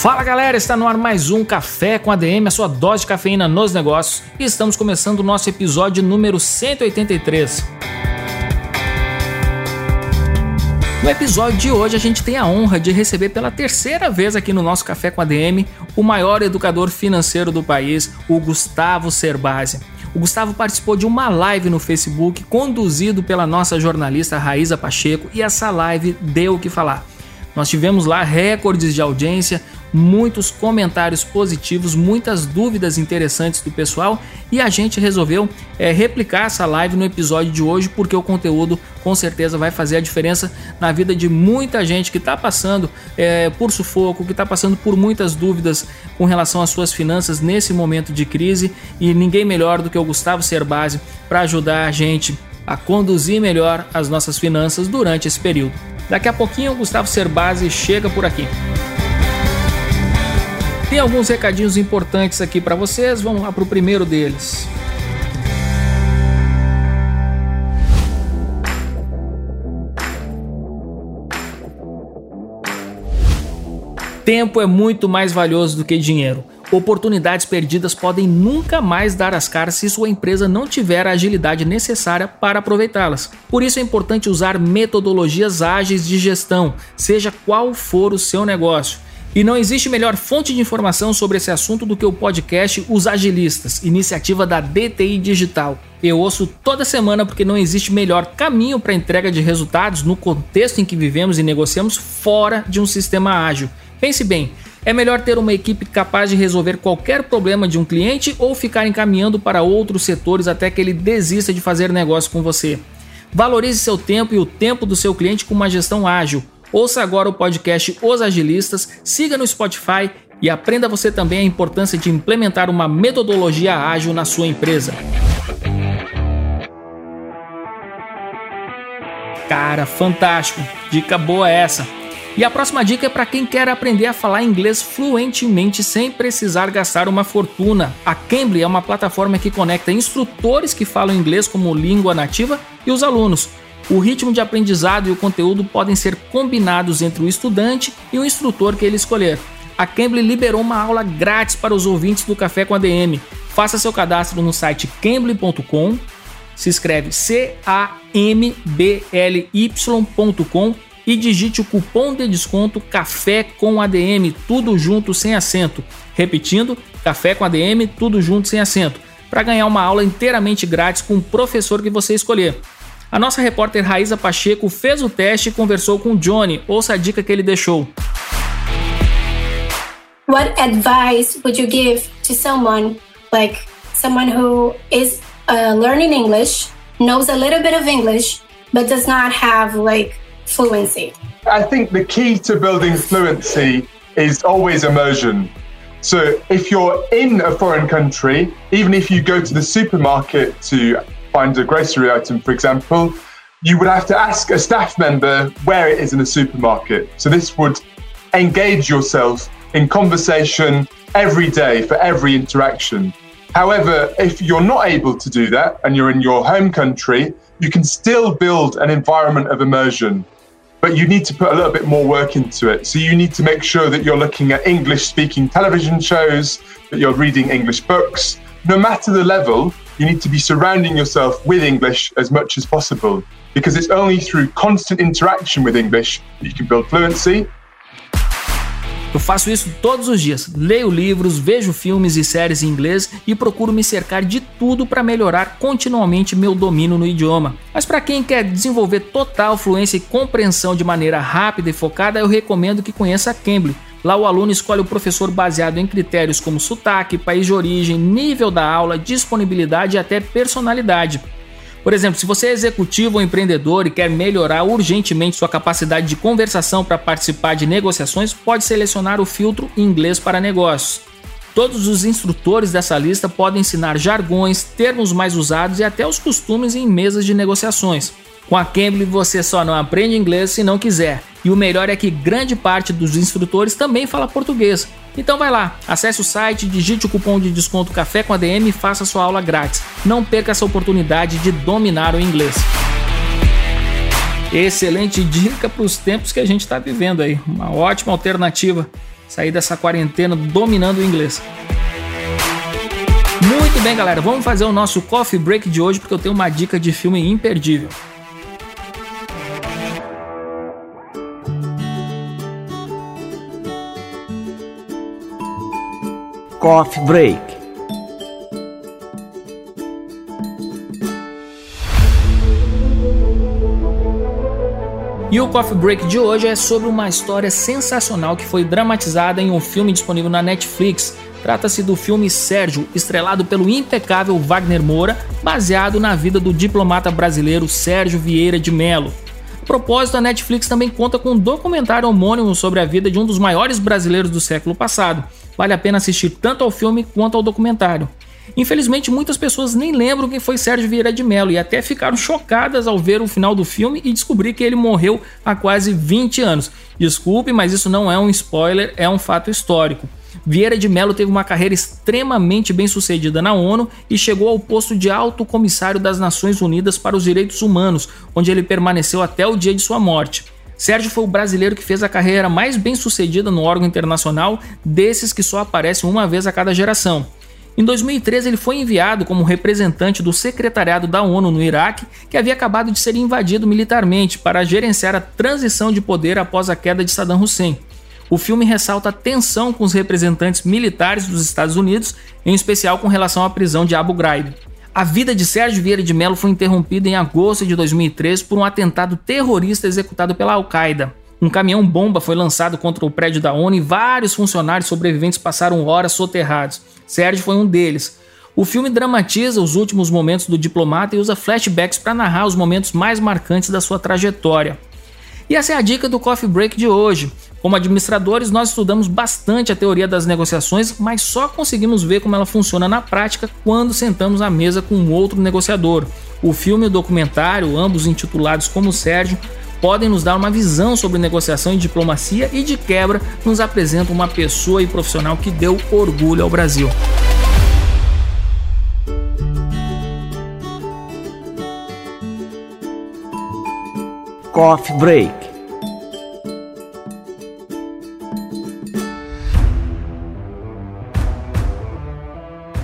Fala galera, está no ar mais um Café com ADM, a sua dose de cafeína nos negócios, e estamos começando o nosso episódio número 183. No episódio de hoje, a gente tem a honra de receber pela terceira vez aqui no nosso Café com a DM o maior educador financeiro do país, o Gustavo Cerbasi. O Gustavo participou de uma live no Facebook conduzido pela nossa jornalista Raíza Pacheco e essa live deu o que falar. Nós tivemos lá recordes de audiência, muitos comentários positivos, muitas dúvidas interessantes do pessoal e a gente resolveu é, replicar essa live no episódio de hoje porque o conteúdo com certeza vai fazer a diferença na vida de muita gente que está passando é, por sufoco, que está passando por muitas dúvidas com relação às suas finanças nesse momento de crise. E ninguém melhor do que o Gustavo Cerbasi para ajudar a gente a conduzir melhor as nossas finanças durante esse período. Daqui a pouquinho o Gustavo Cerbasi chega por aqui. Tem alguns recadinhos importantes aqui para vocês, vamos lá para o primeiro deles. Tempo é muito mais valioso do que dinheiro. Oportunidades perdidas podem nunca mais dar as caras se sua empresa não tiver a agilidade necessária para aproveitá-las. Por isso é importante usar metodologias ágeis de gestão, seja qual for o seu negócio. E não existe melhor fonte de informação sobre esse assunto do que o podcast Os Agilistas, iniciativa da DTI Digital. Eu ouço toda semana porque não existe melhor caminho para entrega de resultados no contexto em que vivemos e negociamos fora de um sistema ágil. Pense bem, é melhor ter uma equipe capaz de resolver qualquer problema de um cliente ou ficar encaminhando para outros setores até que ele desista de fazer negócio com você. Valorize seu tempo e o tempo do seu cliente com uma gestão ágil. Ouça agora o podcast Os Agilistas, siga no Spotify e aprenda você também a importância de implementar uma metodologia ágil na sua empresa. Cara, fantástico! Dica boa essa! E a próxima dica é para quem quer aprender a falar inglês fluentemente sem precisar gastar uma fortuna. A Cambly é uma plataforma que conecta instrutores que falam inglês como língua nativa e os alunos. O ritmo de aprendizado e o conteúdo podem ser combinados entre o estudante e o instrutor que ele escolher. A Cambly liberou uma aula grátis para os ouvintes do Café com a DM. Faça seu cadastro no site cambly.com, se escreve C A M B L Y.com e digite o cupom de desconto Café com ADM, tudo junto sem acento. Repetindo, Café com ADM, tudo junto sem acento, para ganhar uma aula inteiramente grátis com o professor que você escolher. A nossa repórter Raíza Pacheco fez o teste e conversou com Johnny. Ouça a dica que ele deixou. What advice would you give to someone like someone who is uh, learning English, knows a little bit of English, but does not have like fluency? I think the key to building fluency is always immersion. So if you're in a foreign country, even if you go to the supermarket to find a grocery item, for example, you would have to ask a staff member where it is in the supermarket. So this would engage yourself in conversation every day for every interaction. However, if you're not able to do that and you're in your home country, you can still build an environment of immersion but you need to put a little bit more work into it. So you need to make sure that you're looking at English speaking television shows, that you're reading English books. No matter the level, you need to be surrounding yourself with English as much as possible because it's only through constant interaction with English that you can build fluency Eu faço isso todos os dias. Leio livros, vejo filmes e séries em inglês e procuro me cercar de tudo para melhorar continuamente meu domínio no idioma. Mas para quem quer desenvolver total fluência e compreensão de maneira rápida e focada, eu recomendo que conheça a Cambly. Lá o aluno escolhe o professor baseado em critérios como sotaque, país de origem, nível da aula, disponibilidade e até personalidade. Por exemplo, se você é executivo ou empreendedor e quer melhorar urgentemente sua capacidade de conversação para participar de negociações, pode selecionar o filtro Inglês para Negócios. Todos os instrutores dessa lista podem ensinar jargões, termos mais usados e até os costumes em mesas de negociações. Com a Cambly você só não aprende inglês se não quiser. E o melhor é que grande parte dos instrutores também fala português. Então vai lá, acesse o site, digite o cupom de desconto Café com ADM e faça sua aula grátis. Não perca essa oportunidade de dominar o inglês. Excelente dica para os tempos que a gente está vivendo aí. Uma ótima alternativa sair dessa quarentena dominando o inglês. Muito bem, galera, vamos fazer o nosso coffee break de hoje porque eu tenho uma dica de filme imperdível. Coffee Break. E o Coffee Break de hoje é sobre uma história sensacional que foi dramatizada em um filme disponível na Netflix. Trata-se do filme Sérgio, estrelado pelo impecável Wagner Moura, baseado na vida do diplomata brasileiro Sérgio Vieira de Mello. A propósito, a Netflix também conta com um documentário homônimo sobre a vida de um dos maiores brasileiros do século passado. Vale a pena assistir tanto ao filme quanto ao documentário. Infelizmente, muitas pessoas nem lembram quem foi Sérgio Vieira de Mello e até ficaram chocadas ao ver o final do filme e descobrir que ele morreu há quase 20 anos. Desculpe, mas isso não é um spoiler, é um fato histórico. Vieira de Mello teve uma carreira extremamente bem sucedida na ONU e chegou ao posto de alto comissário das Nações Unidas para os Direitos Humanos, onde ele permaneceu até o dia de sua morte. Sérgio foi o brasileiro que fez a carreira mais bem sucedida no órgão internacional, desses que só aparecem uma vez a cada geração. Em 2013, ele foi enviado como representante do secretariado da ONU no Iraque, que havia acabado de ser invadido militarmente, para gerenciar a transição de poder após a queda de Saddam Hussein. O filme ressalta a tensão com os representantes militares dos Estados Unidos, em especial com relação à prisão de Abu Ghraib. A vida de Sérgio Vieira de Mello foi interrompida em agosto de 2013 por um atentado terrorista executado pela Al-Qaeda. Um caminhão-bomba foi lançado contra o prédio da ONU e vários funcionários sobreviventes passaram horas soterrados. Sérgio foi um deles. O filme dramatiza os últimos momentos do diplomata e usa flashbacks para narrar os momentos mais marcantes da sua trajetória. E essa é a dica do Coffee Break de hoje. Como administradores, nós estudamos bastante a teoria das negociações, mas só conseguimos ver como ela funciona na prática quando sentamos à mesa com um outro negociador. O filme e o documentário, ambos intitulados como Sérgio, podem nos dar uma visão sobre negociação e diplomacia e, de quebra, nos apresentam uma pessoa e profissional que deu orgulho ao Brasil. Coffee Break.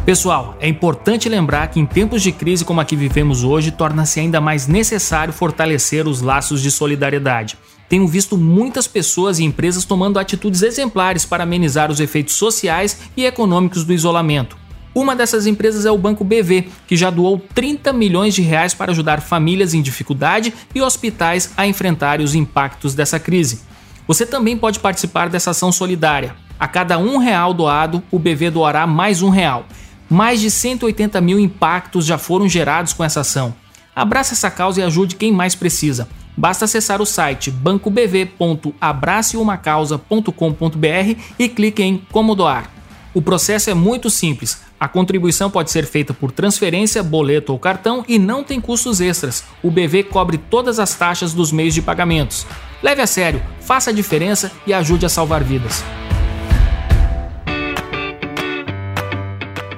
Pessoal, é importante lembrar que em tempos de crise como a que vivemos hoje, torna-se ainda mais necessário fortalecer os laços de solidariedade. Tenho visto muitas pessoas e empresas tomando atitudes exemplares para amenizar os efeitos sociais e econômicos do isolamento. Uma dessas empresas é o Banco BV, que já doou 30 milhões de reais para ajudar famílias em dificuldade e hospitais a enfrentarem os impactos dessa crise. Você também pode participar dessa ação solidária. A cada um real doado, o BV doará mais um real. Mais de 180 mil impactos já foram gerados com essa ação. Abrace essa causa e ajude quem mais precisa. Basta acessar o site bancobv.abraceumacausa.com.br e clique em Como doar. O processo é muito simples. A contribuição pode ser feita por transferência, boleto ou cartão e não tem custos extras. O BV cobre todas as taxas dos meios de pagamentos. Leve a sério, faça a diferença e ajude a salvar vidas.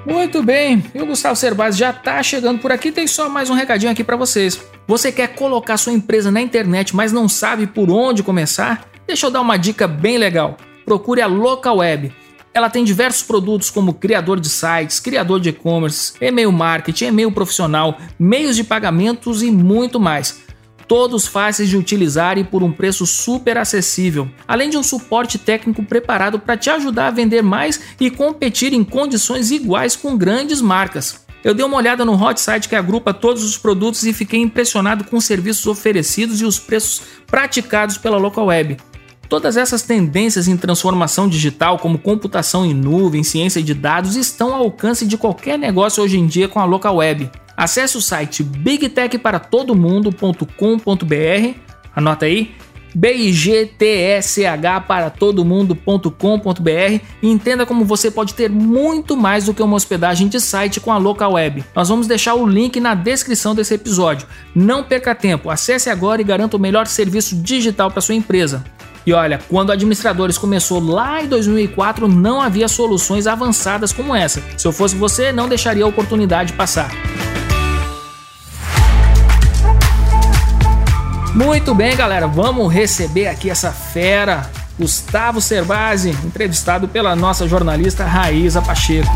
Muito bem, e o Gustavo Cerbasi já está chegando por aqui. Tem só mais um recadinho aqui para vocês. Você quer colocar sua empresa na internet, mas não sabe por onde começar? Deixa eu dar uma dica bem legal. Procure a Local Web. Ela tem diversos produtos como criador de sites, criador de e-commerce, e-mail marketing, e-mail profissional, meios de pagamentos e muito mais todos fáceis de utilizar e por um preço super acessível, além de um suporte técnico preparado para te ajudar a vender mais e competir em condições iguais com grandes marcas. Eu dei uma olhada no hot site que agrupa todos os produtos e fiquei impressionado com os serviços oferecidos e os preços praticados pela local web. Todas essas tendências em transformação digital, como computação em nuvem, ciência de dados, estão ao alcance de qualquer negócio hoje em dia com a local web. Acesse o site bigtechparatodomundo.com.br, anota aí, bigtsh para todomundo.com.br e entenda como você pode ter muito mais do que uma hospedagem de site com a local web. Nós vamos deixar o link na descrição desse episódio. Não perca tempo, acesse agora e garanta o melhor serviço digital para sua empresa. E olha, quando administradores começou lá em 2004, não havia soluções avançadas como essa. Se eu fosse você, não deixaria a oportunidade passar. Muito bem, galera, vamos receber aqui essa fera, Gustavo Cerbasi, entrevistado pela nossa jornalista Raíza Pacheco.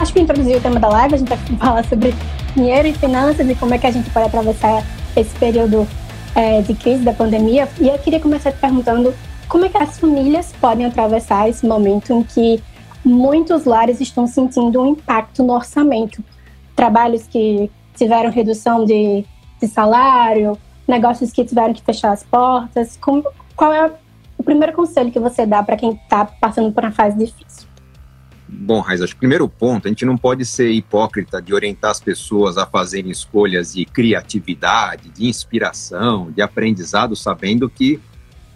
Acho que introduzir o tema da live, a gente vai falar sobre dinheiro e finanças e como é que a gente pode atravessar esse período é, de crise da pandemia. E eu queria começar te perguntando como é que as famílias podem atravessar esse momento em que muitos lares estão sentindo um impacto no orçamento? Trabalhos que tiveram redução de, de salário, negócios que tiveram que fechar as portas. Como, qual é o primeiro conselho que você dá para quem está passando por uma fase difícil? Bom, Raiz, acho que o primeiro ponto, a gente não pode ser hipócrita de orientar as pessoas a fazerem escolhas de criatividade, de inspiração, de aprendizado, sabendo que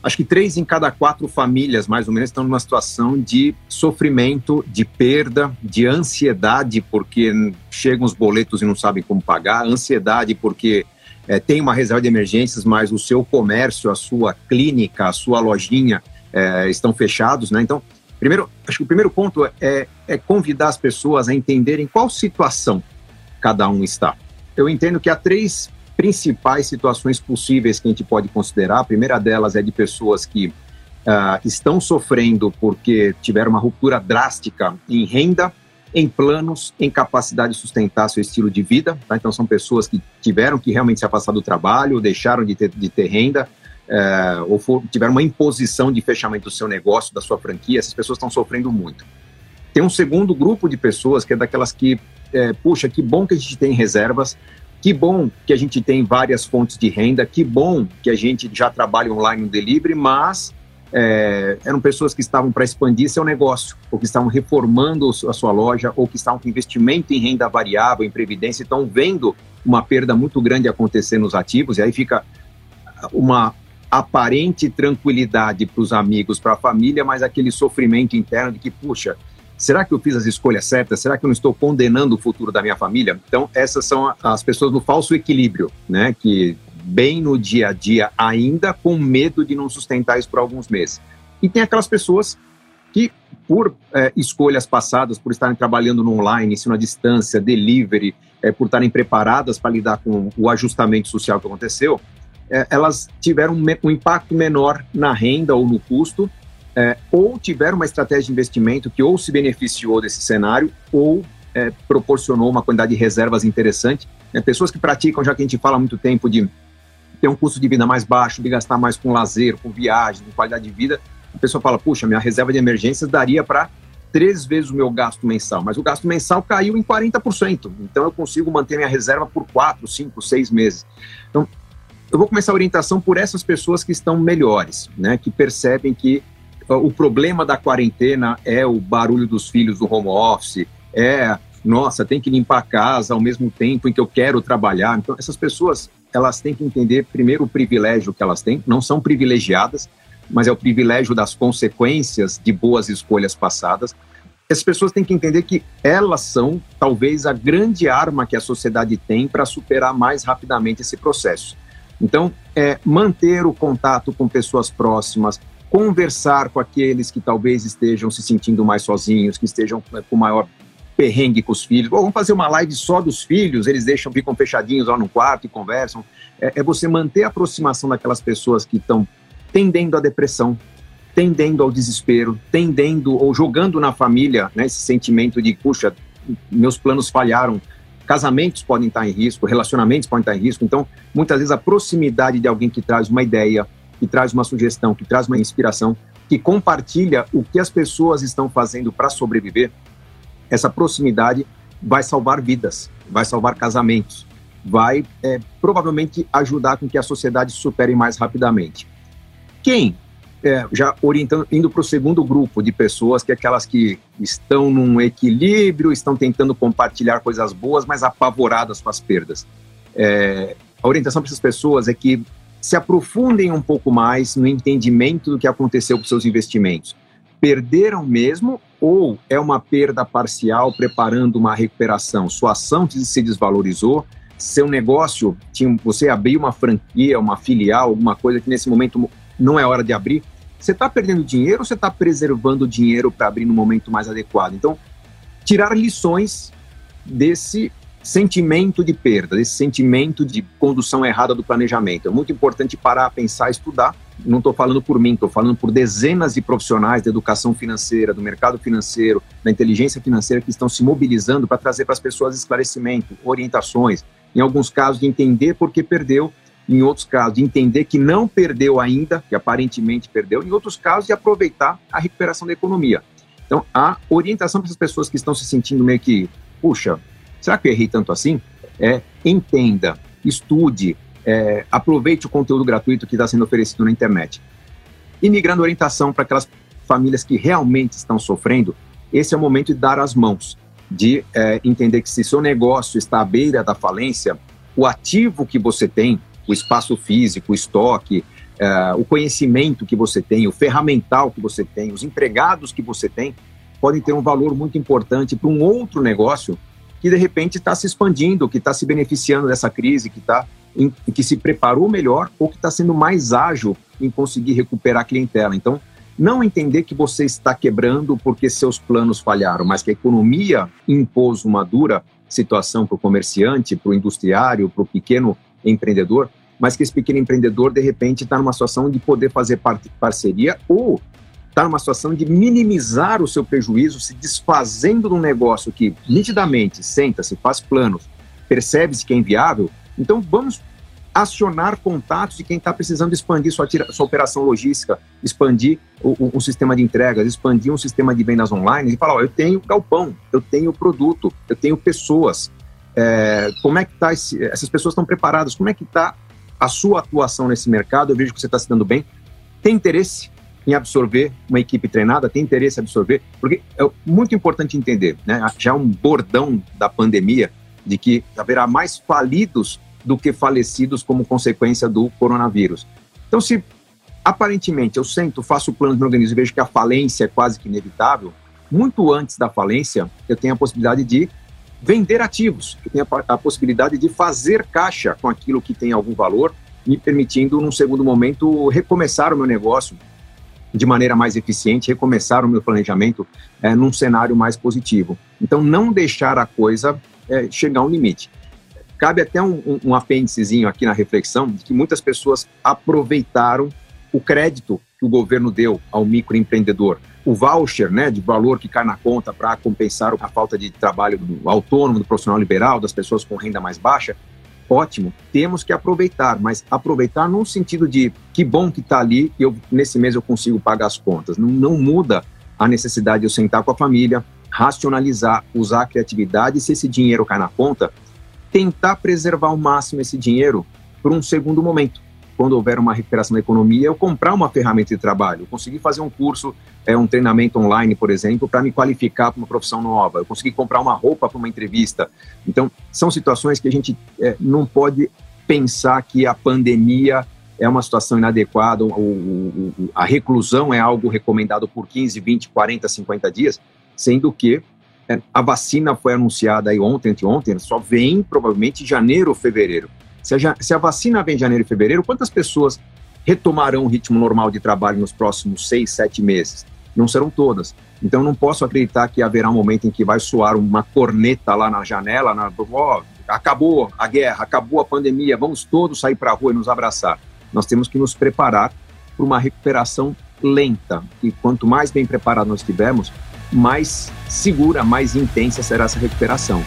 Acho que três em cada quatro famílias, mais ou menos, estão numa situação de sofrimento, de perda, de ansiedade, porque chegam os boletos e não sabem como pagar, ansiedade porque é, tem uma reserva de emergências, mas o seu comércio, a sua clínica, a sua lojinha é, estão fechados, né? Então, primeiro, acho que o primeiro ponto é, é convidar as pessoas a entenderem qual situação cada um está. Eu entendo que há três principais situações possíveis que a gente pode considerar. A primeira delas é de pessoas que uh, estão sofrendo porque tiveram uma ruptura drástica em renda, em planos, em capacidade de sustentar seu estilo de vida. Tá? Então, são pessoas que tiveram que realmente se afastar do trabalho, deixaram de ter, de ter renda, uh, ou for, tiveram uma imposição de fechamento do seu negócio, da sua franquia. Essas pessoas estão sofrendo muito. Tem um segundo grupo de pessoas que é daquelas que, é, puxa, que bom que a gente tem reservas, que bom que a gente tem várias fontes de renda, que bom que a gente já trabalha online no delivery, mas é, eram pessoas que estavam para expandir seu negócio, ou que estavam reformando a sua loja, ou que estavam com investimento em renda variável, em previdência, estão vendo uma perda muito grande acontecer nos ativos, e aí fica uma aparente tranquilidade para os amigos, para a família, mas aquele sofrimento interno de que, puxa, será que eu fiz as escolhas certas? Será que eu não estou condenando o futuro da minha família? Então, essas são as pessoas no falso equilíbrio, né? Que bem no dia a dia, ainda com medo de não sustentar isso por alguns meses. E tem aquelas pessoas que, por é, escolhas passadas, por estarem trabalhando no online, ensino à distância, delivery, é, por estarem preparadas para lidar com o ajustamento social que aconteceu, é, elas tiveram um impacto menor na renda ou no custo, é, ou tiveram uma estratégia de investimento que ou se beneficiou desse cenário ou é, proporcionou uma quantidade de reservas interessante. É, pessoas que praticam, já que a gente fala há muito tempo de ter um custo de vida mais baixo, de gastar mais com lazer, com viagem, com qualidade de vida, a pessoa fala, puxa, minha reserva de emergências daria para três vezes o meu gasto mensal, mas o gasto mensal caiu em 40%, então eu consigo manter minha reserva por quatro, cinco, seis meses. Então, eu vou começar a orientação por essas pessoas que estão melhores, né, que percebem que o problema da quarentena é o barulho dos filhos do home office, é, nossa, tem que limpar a casa ao mesmo tempo em que eu quero trabalhar. Então, essas pessoas, elas têm que entender primeiro o privilégio que elas têm, não são privilegiadas, mas é o privilégio das consequências de boas escolhas passadas. Essas pessoas têm que entender que elas são talvez a grande arma que a sociedade tem para superar mais rapidamente esse processo. Então, é, manter o contato com pessoas próximas, conversar com aqueles que talvez estejam se sentindo mais sozinhos, que estejam com maior perrengue com os filhos. vamos fazer uma live só dos filhos, eles deixam, ficam fechadinhos lá no quarto e conversam. É, é você manter a aproximação daquelas pessoas que estão tendendo à depressão, tendendo ao desespero, tendendo ou jogando na família né, esse sentimento de, puxa, meus planos falharam, casamentos podem estar em risco, relacionamentos podem estar em risco. Então, muitas vezes a proximidade de alguém que traz uma ideia, que traz uma sugestão, que traz uma inspiração, que compartilha o que as pessoas estão fazendo para sobreviver, essa proximidade vai salvar vidas, vai salvar casamentos, vai é, provavelmente ajudar com que a sociedade supere mais rapidamente. Quem é, já orientando, indo para o segundo grupo de pessoas, que é aquelas que estão num equilíbrio, estão tentando compartilhar coisas boas, mas apavoradas com as perdas. É, a orientação para essas pessoas é que se aprofundem um pouco mais no entendimento do que aconteceu com seus investimentos. Perderam mesmo ou é uma perda parcial preparando uma recuperação? Sua ação se desvalorizou, seu negócio, tinha, você abriu uma franquia, uma filial, alguma coisa que nesse momento não é hora de abrir, você está perdendo dinheiro ou você está preservando dinheiro para abrir no momento mais adequado? Então, tirar lições desse sentimento de perda, desse sentimento de condução errada do planejamento. É muito importante parar, pensar, estudar. Não estou falando por mim, estou falando por dezenas de profissionais da educação financeira, do mercado financeiro, da inteligência financeira que estão se mobilizando para trazer para as pessoas esclarecimento, orientações. Em alguns casos, de entender por que perdeu, em outros casos, de entender que não perdeu ainda, que aparentemente perdeu, em outros casos, de aproveitar a recuperação da economia. Então, a orientação para essas pessoas que estão se sentindo meio que, puxa, será que eu errei tanto assim? É, entenda, estude, é, aproveite o conteúdo gratuito que está sendo oferecido na internet. E orientação para aquelas famílias que realmente estão sofrendo, esse é o momento de dar as mãos, de é, entender que se seu negócio está à beira da falência, o ativo que você tem, o espaço físico, o estoque, é, o conhecimento que você tem, o ferramental que você tem, os empregados que você tem, podem ter um valor muito importante para um outro negócio que de repente está se expandindo, que está se beneficiando dessa crise, que está que se preparou melhor ou que está sendo mais ágil em conseguir recuperar a clientela. Então, não entender que você está quebrando porque seus planos falharam, mas que a economia impôs uma dura situação para o comerciante, para o industriário, para o pequeno empreendedor, mas que esse pequeno empreendedor, de repente, está numa situação de poder fazer parceria ou está numa situação de minimizar o seu prejuízo, se desfazendo de um negócio que nitidamente senta-se, faz planos, percebe-se que é inviável. Então vamos acionar contatos de quem está precisando expandir sua, sua, operação logística, expandir o, o, um sistema de entregas, expandir um sistema de vendas online e falar: ó, eu tenho galpão, eu tenho produto, eu tenho pessoas. É, como é que tá esse, essas pessoas estão preparadas? Como é que está a sua atuação nesse mercado? Eu vejo que você está se dando bem. Tem interesse? Em absorver uma equipe treinada, tem interesse em absorver, porque é muito importante entender, né? Já um bordão da pandemia de que haverá mais falidos do que falecidos como consequência do coronavírus. Então, se aparentemente eu sento, faço o plano de meu organismo e vejo que a falência é quase que inevitável, muito antes da falência, eu tenho a possibilidade de vender ativos, eu tenho a, a possibilidade de fazer caixa com aquilo que tem algum valor, me permitindo, num segundo momento, recomeçar o meu negócio, de maneira mais eficiente, recomeçar o meu planejamento é, num cenário mais positivo. Então, não deixar a coisa é, chegar a um limite. Cabe até um, um, um apêndicezinho aqui na reflexão de que muitas pessoas aproveitaram o crédito que o governo deu ao microempreendedor, o voucher né, de valor que cai na conta para compensar a falta de trabalho do autônomo, do profissional liberal, das pessoas com renda mais baixa, ótimo, temos que aproveitar, mas aproveitar num sentido de que bom que está ali eu, nesse mês eu consigo pagar as contas. Não, não muda a necessidade de eu sentar com a família, racionalizar, usar a criatividade e se esse dinheiro cai na conta, tentar preservar ao máximo esse dinheiro por um segundo momento quando houver uma recuperação da economia, eu comprar uma ferramenta de trabalho, eu conseguir fazer um curso, é, um treinamento online, por exemplo, para me qualificar para uma profissão nova, eu conseguir comprar uma roupa para uma entrevista. Então, são situações que a gente é, não pode pensar que a pandemia é uma situação inadequada, o, o, o, a reclusão é algo recomendado por 15, 20, 40, 50 dias, sendo que é, a vacina foi anunciada aí ontem, ontem, só vem provavelmente em janeiro ou fevereiro. Se a, se a vacina vem em janeiro e fevereiro, quantas pessoas retomarão o ritmo normal de trabalho nos próximos seis, sete meses? Não serão todas. Então, não posso acreditar que haverá um momento em que vai soar uma corneta lá na janela, na, oh, acabou a guerra, acabou a pandemia, vamos todos sair para a rua e nos abraçar. Nós temos que nos preparar para uma recuperação lenta. E quanto mais bem preparado nós estivermos, mais segura, mais intensa será essa recuperação.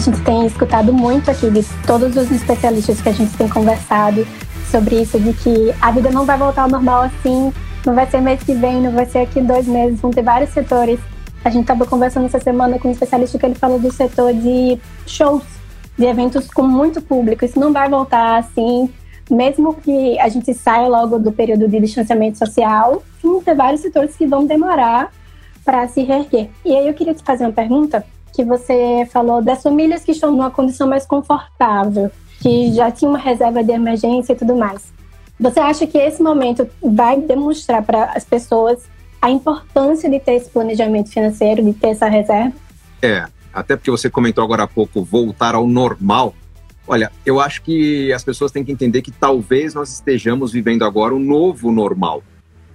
A gente tem escutado muito aqui de todos os especialistas que a gente tem conversado sobre isso, de que a vida não vai voltar ao normal assim, não vai ser mês que vem, não vai ser aqui dois meses, vão ter vários setores. A gente estava conversando essa semana com um especialista que ele falou do setor de shows, de eventos com muito público. Isso não vai voltar assim, mesmo que a gente saia logo do período de distanciamento social, vão ter vários setores que vão demorar para se reerguer. E aí eu queria te fazer uma pergunta, que você falou das famílias que estão numa condição mais confortável, que já tinham uma reserva de emergência e tudo mais. Você acha que esse momento vai demonstrar para as pessoas a importância de ter esse planejamento financeiro, de ter essa reserva? É, até porque você comentou agora há pouco voltar ao normal. Olha, eu acho que as pessoas têm que entender que talvez nós estejamos vivendo agora um novo normal.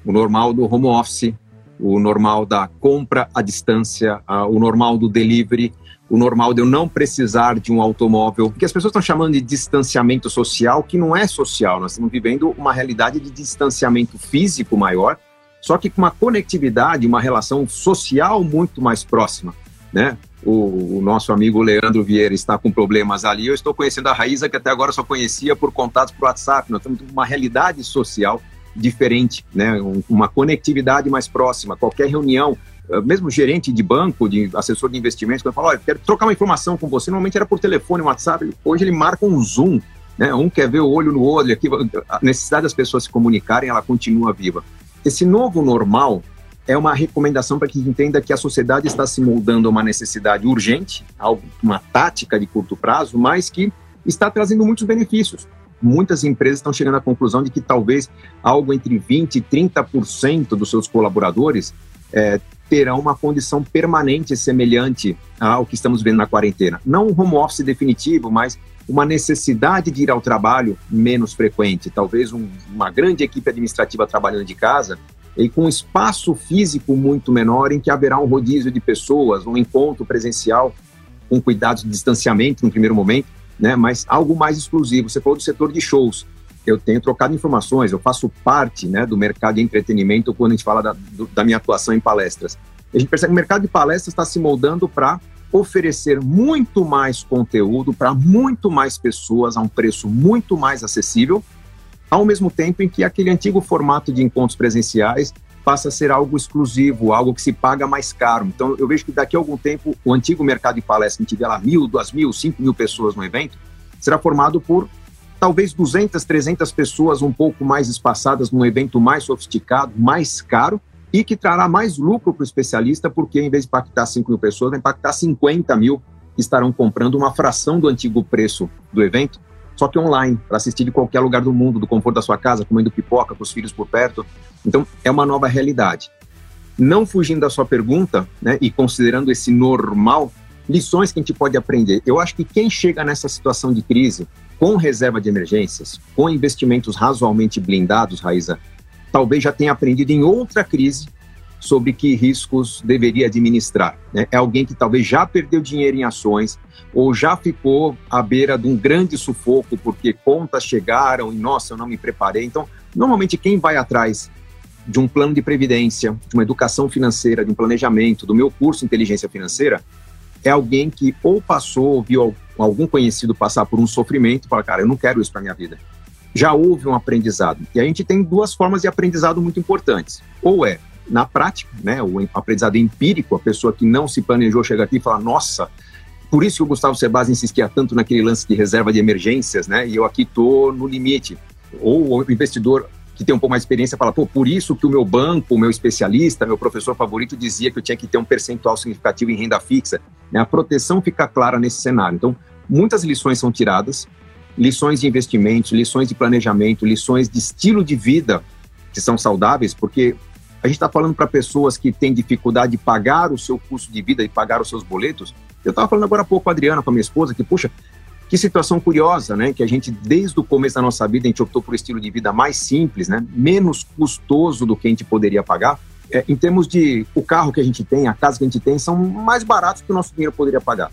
O normal do home office, o normal da compra à distância, o normal do delivery, o normal de eu não precisar de um automóvel, que as pessoas estão chamando de distanciamento social, que não é social, nós estamos vivendo uma realidade de distanciamento físico maior, só que com uma conectividade, uma relação social muito mais próxima, né? O, o, nosso amigo Leandro Vieira está com problemas ali. Eu estou conhecendo a Raíza, que até agora só conhecia por contatos por WhatsApp. Nós temos uma realidade social diferente, né? uma conectividade mais próxima. Qualquer reunião, eh, mesmo gerente de banco, de assessor de investimentos, quando fala, olha, quero trocar uma informação com você, normalmente era por telefone, WhatsApp. Hoje ele marca um Zoom. Né? Um quer ver o olho no olho. Aqui, a necessidade das pessoas se comunicarem, ela continua viva. Esse novo normal é uma recomendação para que entenda que a sociedade está se moldando a uma necessidade urgente, uma tática de curto prazo, mas que está trazendo muitos benefícios. Muitas empresas estão chegando à conclusão de que talvez algo entre 20% e 30% dos seus colaboradores é, terão uma condição permanente semelhante ao que estamos vendo na quarentena. Não um home office definitivo, mas uma necessidade de ir ao trabalho menos frequente. Talvez um, uma grande equipe administrativa trabalhando de casa e com espaço físico muito menor, em que haverá um rodízio de pessoas, um encontro presencial com cuidados de distanciamento no primeiro momento, né? Mas algo mais exclusivo. Você falou do setor de shows. Eu tenho trocado informações, eu faço parte né, do mercado de entretenimento quando a gente fala da, do, da minha atuação em palestras. A gente percebe que o mercado de palestras está se moldando para oferecer muito mais conteúdo para muito mais pessoas a um preço muito mais acessível ao mesmo tempo em que aquele antigo formato de encontros presenciais passa a ser algo exclusivo, algo que se paga mais caro. Então, eu vejo que daqui a algum tempo, o antigo mercado de palestra, que tiver lá mil, duas mil, cinco mil pessoas no evento, será formado por talvez 200, 300 pessoas um pouco mais espaçadas num evento mais sofisticado, mais caro, e que trará mais lucro para o especialista, porque em vez de impactar 5 mil pessoas, vai impactar 50 mil que estarão comprando uma fração do antigo preço do evento só que online, para assistir de qualquer lugar do mundo, do conforto da sua casa, comendo pipoca com os filhos por perto. Então, é uma nova realidade. Não fugindo da sua pergunta, né, e considerando esse normal, lições que a gente pode aprender. Eu acho que quem chega nessa situação de crise com reserva de emergências, com investimentos razoavelmente blindados, Raíza, talvez já tenha aprendido em outra crise sobre que riscos deveria administrar. Né? É alguém que talvez já perdeu dinheiro em ações ou já ficou à beira de um grande sufoco porque contas chegaram e, nossa, eu não me preparei. Então, normalmente, quem vai atrás de um plano de previdência, de uma educação financeira, de um planejamento, do meu curso Inteligência Financeira, é alguém que ou passou, ou viu algum conhecido passar por um sofrimento fala, cara, eu não quero isso para minha vida. Já houve um aprendizado. E a gente tem duas formas de aprendizado muito importantes. Ou é na prática, né, o aprendizado empírico, a pessoa que não se planejou chega aqui e fala, nossa, por isso que o Gustavo Sebas insistia tanto naquele lance de reserva de emergências, né, e eu aqui tô no limite. Ou o investidor que tem um pouco mais de experiência fala, pô, por isso que o meu banco, o meu especialista, meu professor favorito dizia que eu tinha que ter um percentual significativo em renda fixa. Né? A proteção fica clara nesse cenário. Então, muitas lições são tiradas, lições de investimentos, lições de planejamento, lições de estilo de vida que são saudáveis, porque a gente está falando para pessoas que têm dificuldade de pagar o seu custo de vida e pagar os seus boletos. Eu estava falando agora há pouco com a Adriana, com a minha esposa, que, puxa, que situação curiosa, né? Que a gente, desde o começo da nossa vida, a gente optou por um estilo de vida mais simples, né? Menos custoso do que a gente poderia pagar. É, em termos de o carro que a gente tem, a casa que a gente tem, são mais baratos que o nosso dinheiro poderia pagar.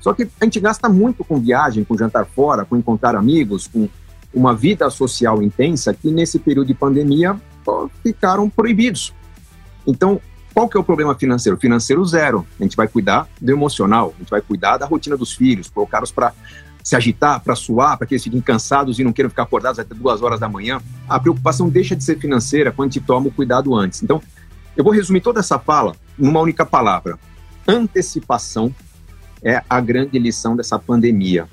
Só que a gente gasta muito com viagem, com jantar fora, com encontrar amigos, com uma vida social intensa que nesse período de pandemia ficaram proibidos. Então, qual que é o problema financeiro? Financeiro zero. A gente vai cuidar do emocional, a gente vai cuidar da rotina dos filhos, colocá-los para se agitar, para suar, para que eles fiquem cansados e não queiram ficar acordados até duas horas da manhã. A preocupação deixa de ser financeira quando a gente toma o cuidado antes. Então, eu vou resumir toda essa fala numa única palavra. Antecipação é a grande lição dessa pandemia.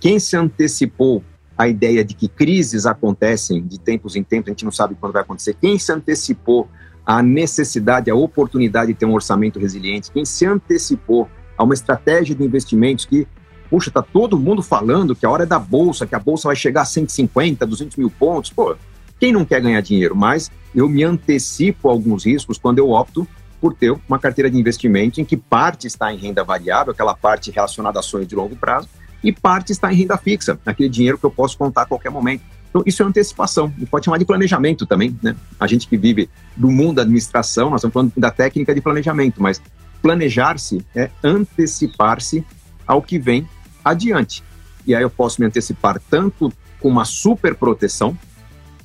quem se antecipou à ideia de que crises acontecem de tempos em tempos, a gente não sabe quando vai acontecer, quem se antecipou à necessidade, à oportunidade de ter um orçamento resiliente, quem se antecipou a uma estratégia de investimentos que, puxa, está todo mundo falando que a hora é da bolsa, que a bolsa vai chegar a 150, 200 mil pontos, pô, quem não quer ganhar dinheiro? Mas eu me antecipo a alguns riscos quando eu opto por ter uma carteira de investimento em que parte está em renda variável, aquela parte relacionada a sonhos de longo prazo, e parte está em renda fixa, aquele dinheiro que eu posso contar a qualquer momento. Então, isso é antecipação, a gente pode chamar de planejamento também, né? A gente que vive do mundo da administração, nós estamos falando da técnica de planejamento, mas planejar-se é antecipar-se ao que vem adiante. E aí eu posso me antecipar tanto com uma super proteção,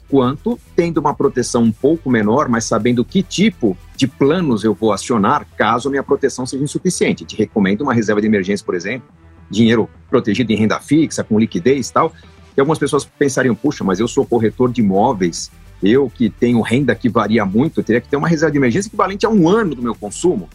quanto tendo uma proteção um pouco menor, mas sabendo que tipo de planos eu vou acionar caso a minha proteção seja insuficiente. Te recomendo uma reserva de emergência, por exemplo, dinheiro protegido em renda fixa, com liquidez e tal, e algumas pessoas pensariam, puxa, mas eu sou corretor de imóveis, eu que tenho renda que varia muito, teria que ter uma reserva de emergência equivalente a um ano do meu consumo.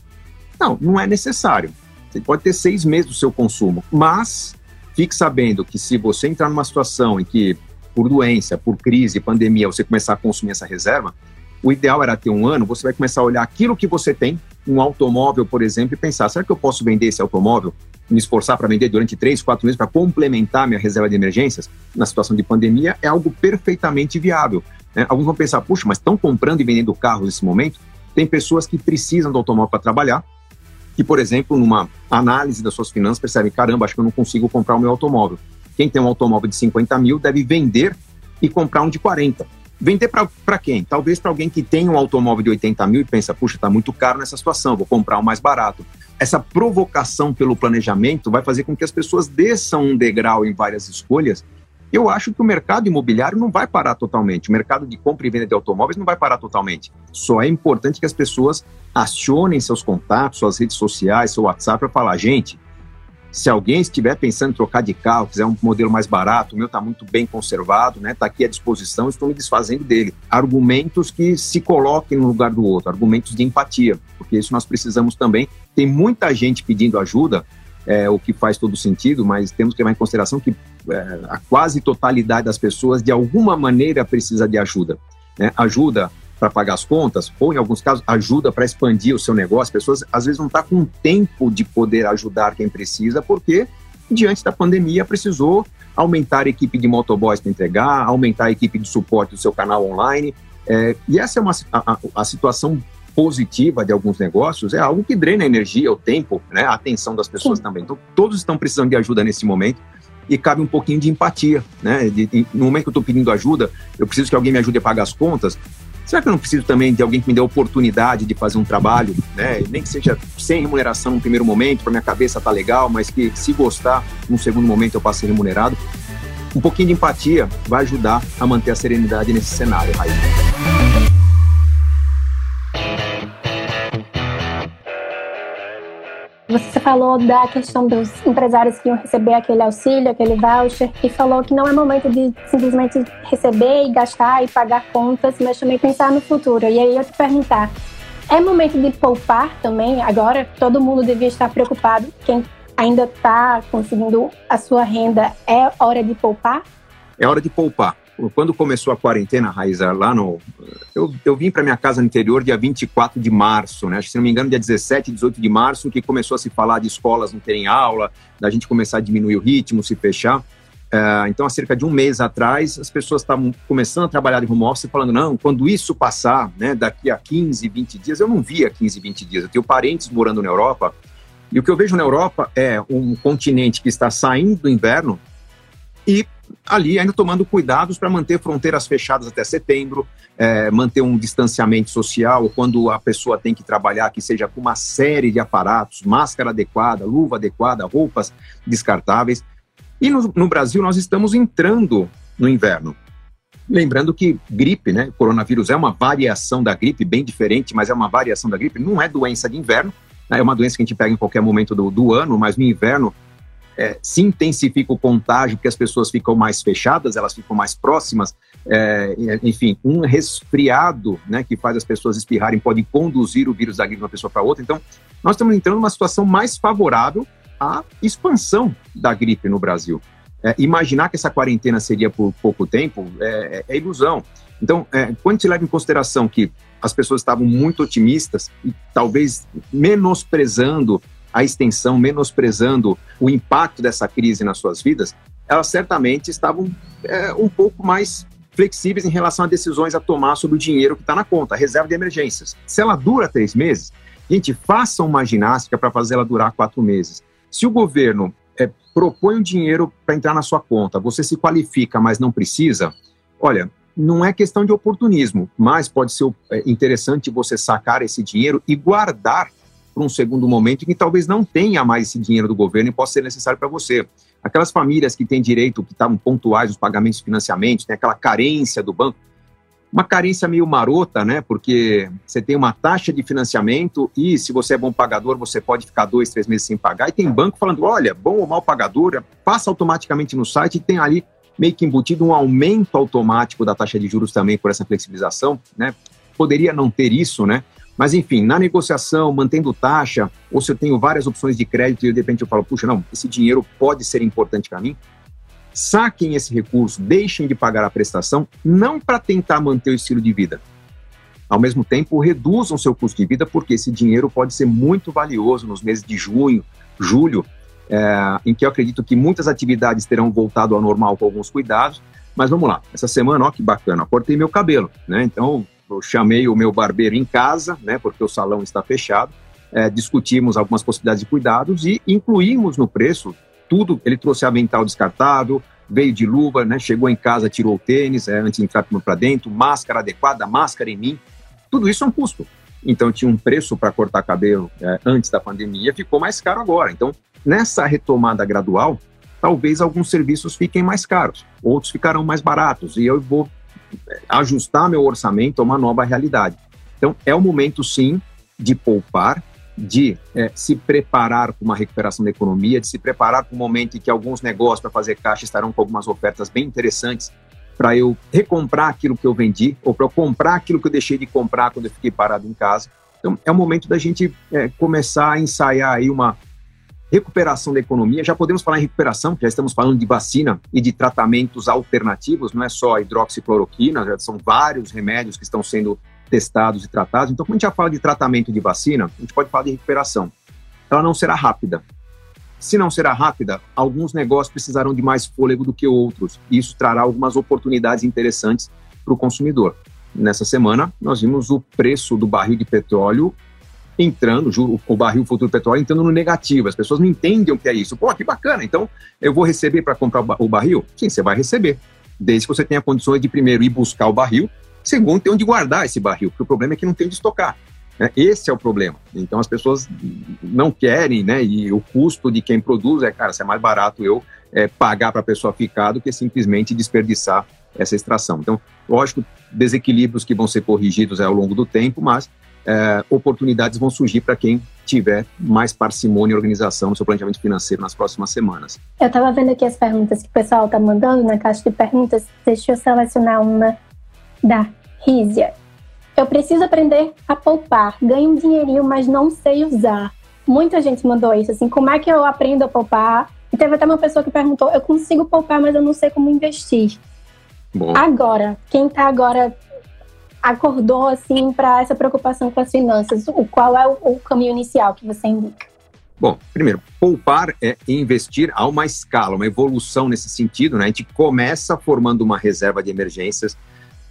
Não, não é necessário. Você pode ter seis meses do seu consumo, mas fique sabendo que se você entrar numa situação em que, por doença, por crise, pandemia, você começar a consumir essa reserva, o ideal era ter um ano, você vai começar a olhar aquilo que você tem, um automóvel, por exemplo, e pensar, será que eu posso vender esse automóvel? me esforçar para vender durante três, quatro meses para complementar minha reserva de emergências na situação de pandemia é algo perfeitamente viável. Né? Alguns vão pensar, puxa, mas estão comprando e vendendo carros nesse momento? Tem pessoas que precisam do automóvel para trabalhar, que, por exemplo, numa análise das suas finanças, percebem, caramba, acho que eu não consigo comprar o meu automóvel. Quem tem um automóvel de 50 mil deve vender e comprar um de 40. Vender para quem? Talvez para alguém que tem um automóvel de 80 mil e pensa, puxa, está muito caro nessa situação, vou comprar um mais barato essa provocação pelo planejamento vai fazer com que as pessoas desçam um degrau em várias escolhas. Eu acho que o mercado imobiliário não vai parar totalmente, o mercado de compra e venda de automóveis não vai parar totalmente. Só é importante que as pessoas acionem seus contatos, suas redes sociais, seu WhatsApp para falar, gente, se alguém estiver pensando em trocar de carro, quiser um modelo mais barato, o meu está muito bem conservado, né? Está aqui à disposição, estou me desfazendo dele. Argumentos que se coloquem no lugar do outro, argumentos de empatia, porque isso nós precisamos também. Tem muita gente pedindo ajuda, é, o que faz todo sentido, mas temos que levar em consideração que é, a quase totalidade das pessoas, de alguma maneira, precisa de ajuda. Né? Ajuda para pagar as contas, ou em alguns casos, ajuda para expandir o seu negócio. As pessoas às vezes não estão tá com tempo de poder ajudar quem precisa, porque diante da pandemia precisou aumentar a equipe de motoboys para entregar, aumentar a equipe de suporte do seu canal online. É, e essa é uma, a, a, situação positiva de alguns negócios, é algo que drena a energia, o tempo, né, a atenção das pessoas Sim. também. Então, todos estão precisando de ajuda nesse momento e cabe um pouquinho de empatia, né? De, de, no momento que eu estou pedindo ajuda, eu preciso que alguém me ajude a pagar as contas. Será que eu não preciso também de alguém que me dê a oportunidade de fazer um trabalho, né? Nem que seja sem remuneração no primeiro momento, para minha cabeça tá legal, mas que se gostar, no segundo momento eu passe remunerado. Um pouquinho de empatia vai ajudar a manter a serenidade nesse cenário, Raí. Você falou da questão dos empresários que iam receber aquele auxílio, aquele voucher, e falou que não é momento de simplesmente receber e gastar e pagar contas, mas também pensar no futuro. E aí eu te perguntar, é momento de poupar também? Agora todo mundo devia estar preocupado. Quem ainda está conseguindo a sua renda, é hora de poupar? É hora de poupar quando começou a quarentena, Raiza, lá no. Eu, eu vim para minha casa no interior dia 24 de março, né? Se não me engano, dia 17, 18 de março, que começou a se falar de escolas não terem aula, da gente começar a diminuir o ritmo, se fechar. Uh, então, há cerca de um mês atrás, as pessoas estavam começando a trabalhar em home office falando, não, quando isso passar, né, daqui a 15, 20 dias, eu não via 15, 20 dias. Eu tenho parentes morando na Europa, e o que eu vejo na Europa é um continente que está saindo do inverno e ali ainda tomando cuidados para manter fronteiras fechadas até setembro, é, manter um distanciamento social, quando a pessoa tem que trabalhar, que seja com uma série de aparatos, máscara adequada, luva adequada, roupas descartáveis. E no, no Brasil nós estamos entrando no inverno. Lembrando que gripe, né? coronavírus é uma variação da gripe, bem diferente, mas é uma variação da gripe, não é doença de inverno, né? é uma doença que a gente pega em qualquer momento do, do ano, mas no inverno é, se intensifica o contágio, porque as pessoas ficam mais fechadas, elas ficam mais próximas, é, enfim, um resfriado né, que faz as pessoas espirrarem pode conduzir o vírus da gripe de uma pessoa para outra. Então, nós estamos entrando numa situação mais favorável à expansão da gripe no Brasil. é, imaginar que essa quarentena seria por pouco tempo é, é, ilusão. Então, é, quando se leva em consideração que as pessoas estavam muito otimistas e talvez menosprezando a extensão, menosprezando o impacto dessa crise nas suas vidas, elas certamente estavam é, um pouco mais flexíveis em relação a decisões a tomar sobre o dinheiro que está na conta, a reserva de emergências. Se ela dura três meses, gente, faça uma ginástica para fazer ela durar quatro meses. Se o governo é, propõe um dinheiro para entrar na sua conta, você se qualifica, mas não precisa, olha, não é questão de oportunismo, mas pode ser é, interessante você sacar esse dinheiro e guardar para um segundo momento em que talvez não tenha mais esse dinheiro do governo e possa ser necessário para você. Aquelas famílias que têm direito, que estavam pontuais os pagamentos de financiamentos, tem aquela carência do banco, uma carência meio marota, né? Porque você tem uma taxa de financiamento e se você é bom pagador, você pode ficar dois, três meses sem pagar. E tem banco falando, olha, bom ou mal pagador, passa automaticamente no site e tem ali meio que embutido um aumento automático da taxa de juros também por essa flexibilização, né? Poderia não ter isso, né? Mas, enfim, na negociação, mantendo taxa, ou se eu tenho várias opções de crédito e de repente eu falo, puxa, não, esse dinheiro pode ser importante para mim, saquem esse recurso, deixem de pagar a prestação, não para tentar manter o estilo de vida. Ao mesmo tempo, reduzam seu custo de vida, porque esse dinheiro pode ser muito valioso nos meses de junho, julho, é, em que eu acredito que muitas atividades terão voltado ao normal com alguns cuidados. Mas vamos lá, essa semana, ó que bacana, cortei meu cabelo, né? Então, chamei o meu barbeiro em casa, né? Porque o salão está fechado. É, discutimos algumas possibilidades de cuidados e incluímos no preço tudo. Ele trouxe avental descartável, veio de luva, né? Chegou em casa, tirou o tênis, é, antes de entrar para dentro, máscara adequada, máscara em mim. Tudo isso é um custo. Então tinha um preço para cortar cabelo é, antes da pandemia, ficou mais caro agora. Então, nessa retomada gradual, talvez alguns serviços fiquem mais caros, outros ficarão mais baratos, e eu vou ajustar meu orçamento a uma nova realidade. Então, é o momento, sim, de poupar, de é, se preparar para uma recuperação da economia, de se preparar para o momento em que alguns negócios para fazer caixa estarão com algumas ofertas bem interessantes para eu recomprar aquilo que eu vendi ou para eu comprar aquilo que eu deixei de comprar quando eu fiquei parado em casa. Então, é o momento da gente é, começar a ensaiar aí uma recuperação da economia. Já podemos falar em recuperação, já estamos falando de vacina e de tratamentos alternativos, não é só hidroxicloroquina, já são vários remédios que estão sendo testados e tratados. Então, quando a gente já fala de tratamento de vacina, a gente pode falar de recuperação. Ela não será rápida. Se não será rápida, alguns negócios precisarão de mais fôlego do que outros. E isso trará algumas oportunidades interessantes para o consumidor. Nessa semana, nós vimos o preço do barril de petróleo entrando, o barril futuro petróleo entrando no negativo. As pessoas não entendem o que é isso. Pô, que bacana. Então, eu vou receber para comprar o barril? Sim, você vai receber. Desde que você tenha condições de, primeiro, ir buscar o barril Segundo, tem onde guardar esse barril, porque o problema é que não tem onde estocar. Né? Esse é o problema. Então as pessoas não querem, né? E o custo de quem produz é, cara, se é mais barato eu é, pagar para a pessoa ficar do que simplesmente desperdiçar essa extração. Então, lógico, desequilíbrios que vão ser corrigidos ao longo do tempo, mas é, oportunidades vão surgir para quem tiver mais parcimônia e organização no seu planejamento financeiro nas próximas semanas. Eu estava vendo aqui as perguntas que o pessoal está mandando na caixa de perguntas. Deixa eu selecionar uma da Rízia. Eu preciso aprender a poupar. Ganho um dinheirinho, mas não sei usar. Muita gente mandou isso, assim, como é que eu aprendo a poupar? E teve até uma pessoa que perguntou, eu consigo poupar, mas eu não sei como investir. Bom. Agora, quem está agora acordou assim para essa preocupação com as finanças, qual é o, o caminho inicial que você indica? Bom, primeiro, poupar é investir a uma escala, uma evolução nesse sentido, né? A gente começa formando uma reserva de emergências,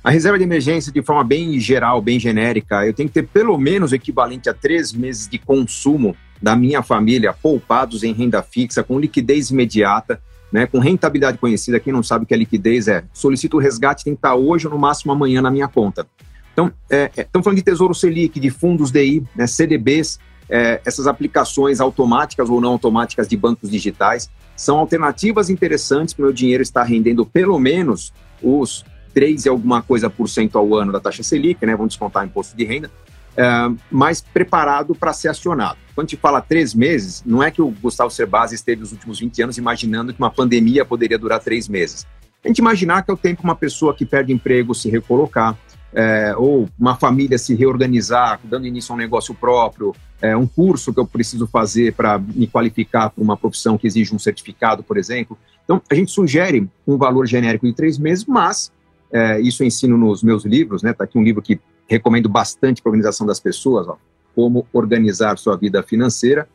a reserva de emergência, de forma bem geral, bem genérica, eu tenho que ter pelo menos o equivalente a três meses de consumo da minha família poupados em renda fixa, com liquidez imediata, né, com rentabilidade conhecida. Quem não sabe o que é liquidez é, solicito o resgate, tem que estar hoje ou no máximo amanhã na minha conta. Então, é, é, estamos falando de Tesouro Selic, de fundos DI, né, CDBs, é, essas aplicações automáticas ou não automáticas de bancos digitais, são alternativas interessantes para o meu dinheiro estar rendendo pelo menos os 3 e alguma coisa por cento ao ano da taxa Selic, né? Vamos descontar imposto de renda, é, mas preparado para ser acionado. Quando gente fala três meses, não é que o Gustavo Cerbasi esteve nos últimos 20 anos imaginando que uma pandemia poderia durar três meses. A gente imaginar que é o tempo uma pessoa que perde emprego se recolocar, é, ou uma família se reorganizar, dando início a um negócio próprio, é, um curso que eu preciso fazer para me qualificar para uma profissão que exige um certificado, por exemplo. Então, a gente sugere um valor genérico de três meses, mas é, isso eu ensino nos meus livros, né? Está aqui um livro que recomendo bastante para a organização das pessoas, ó, como organizar sua vida financeira.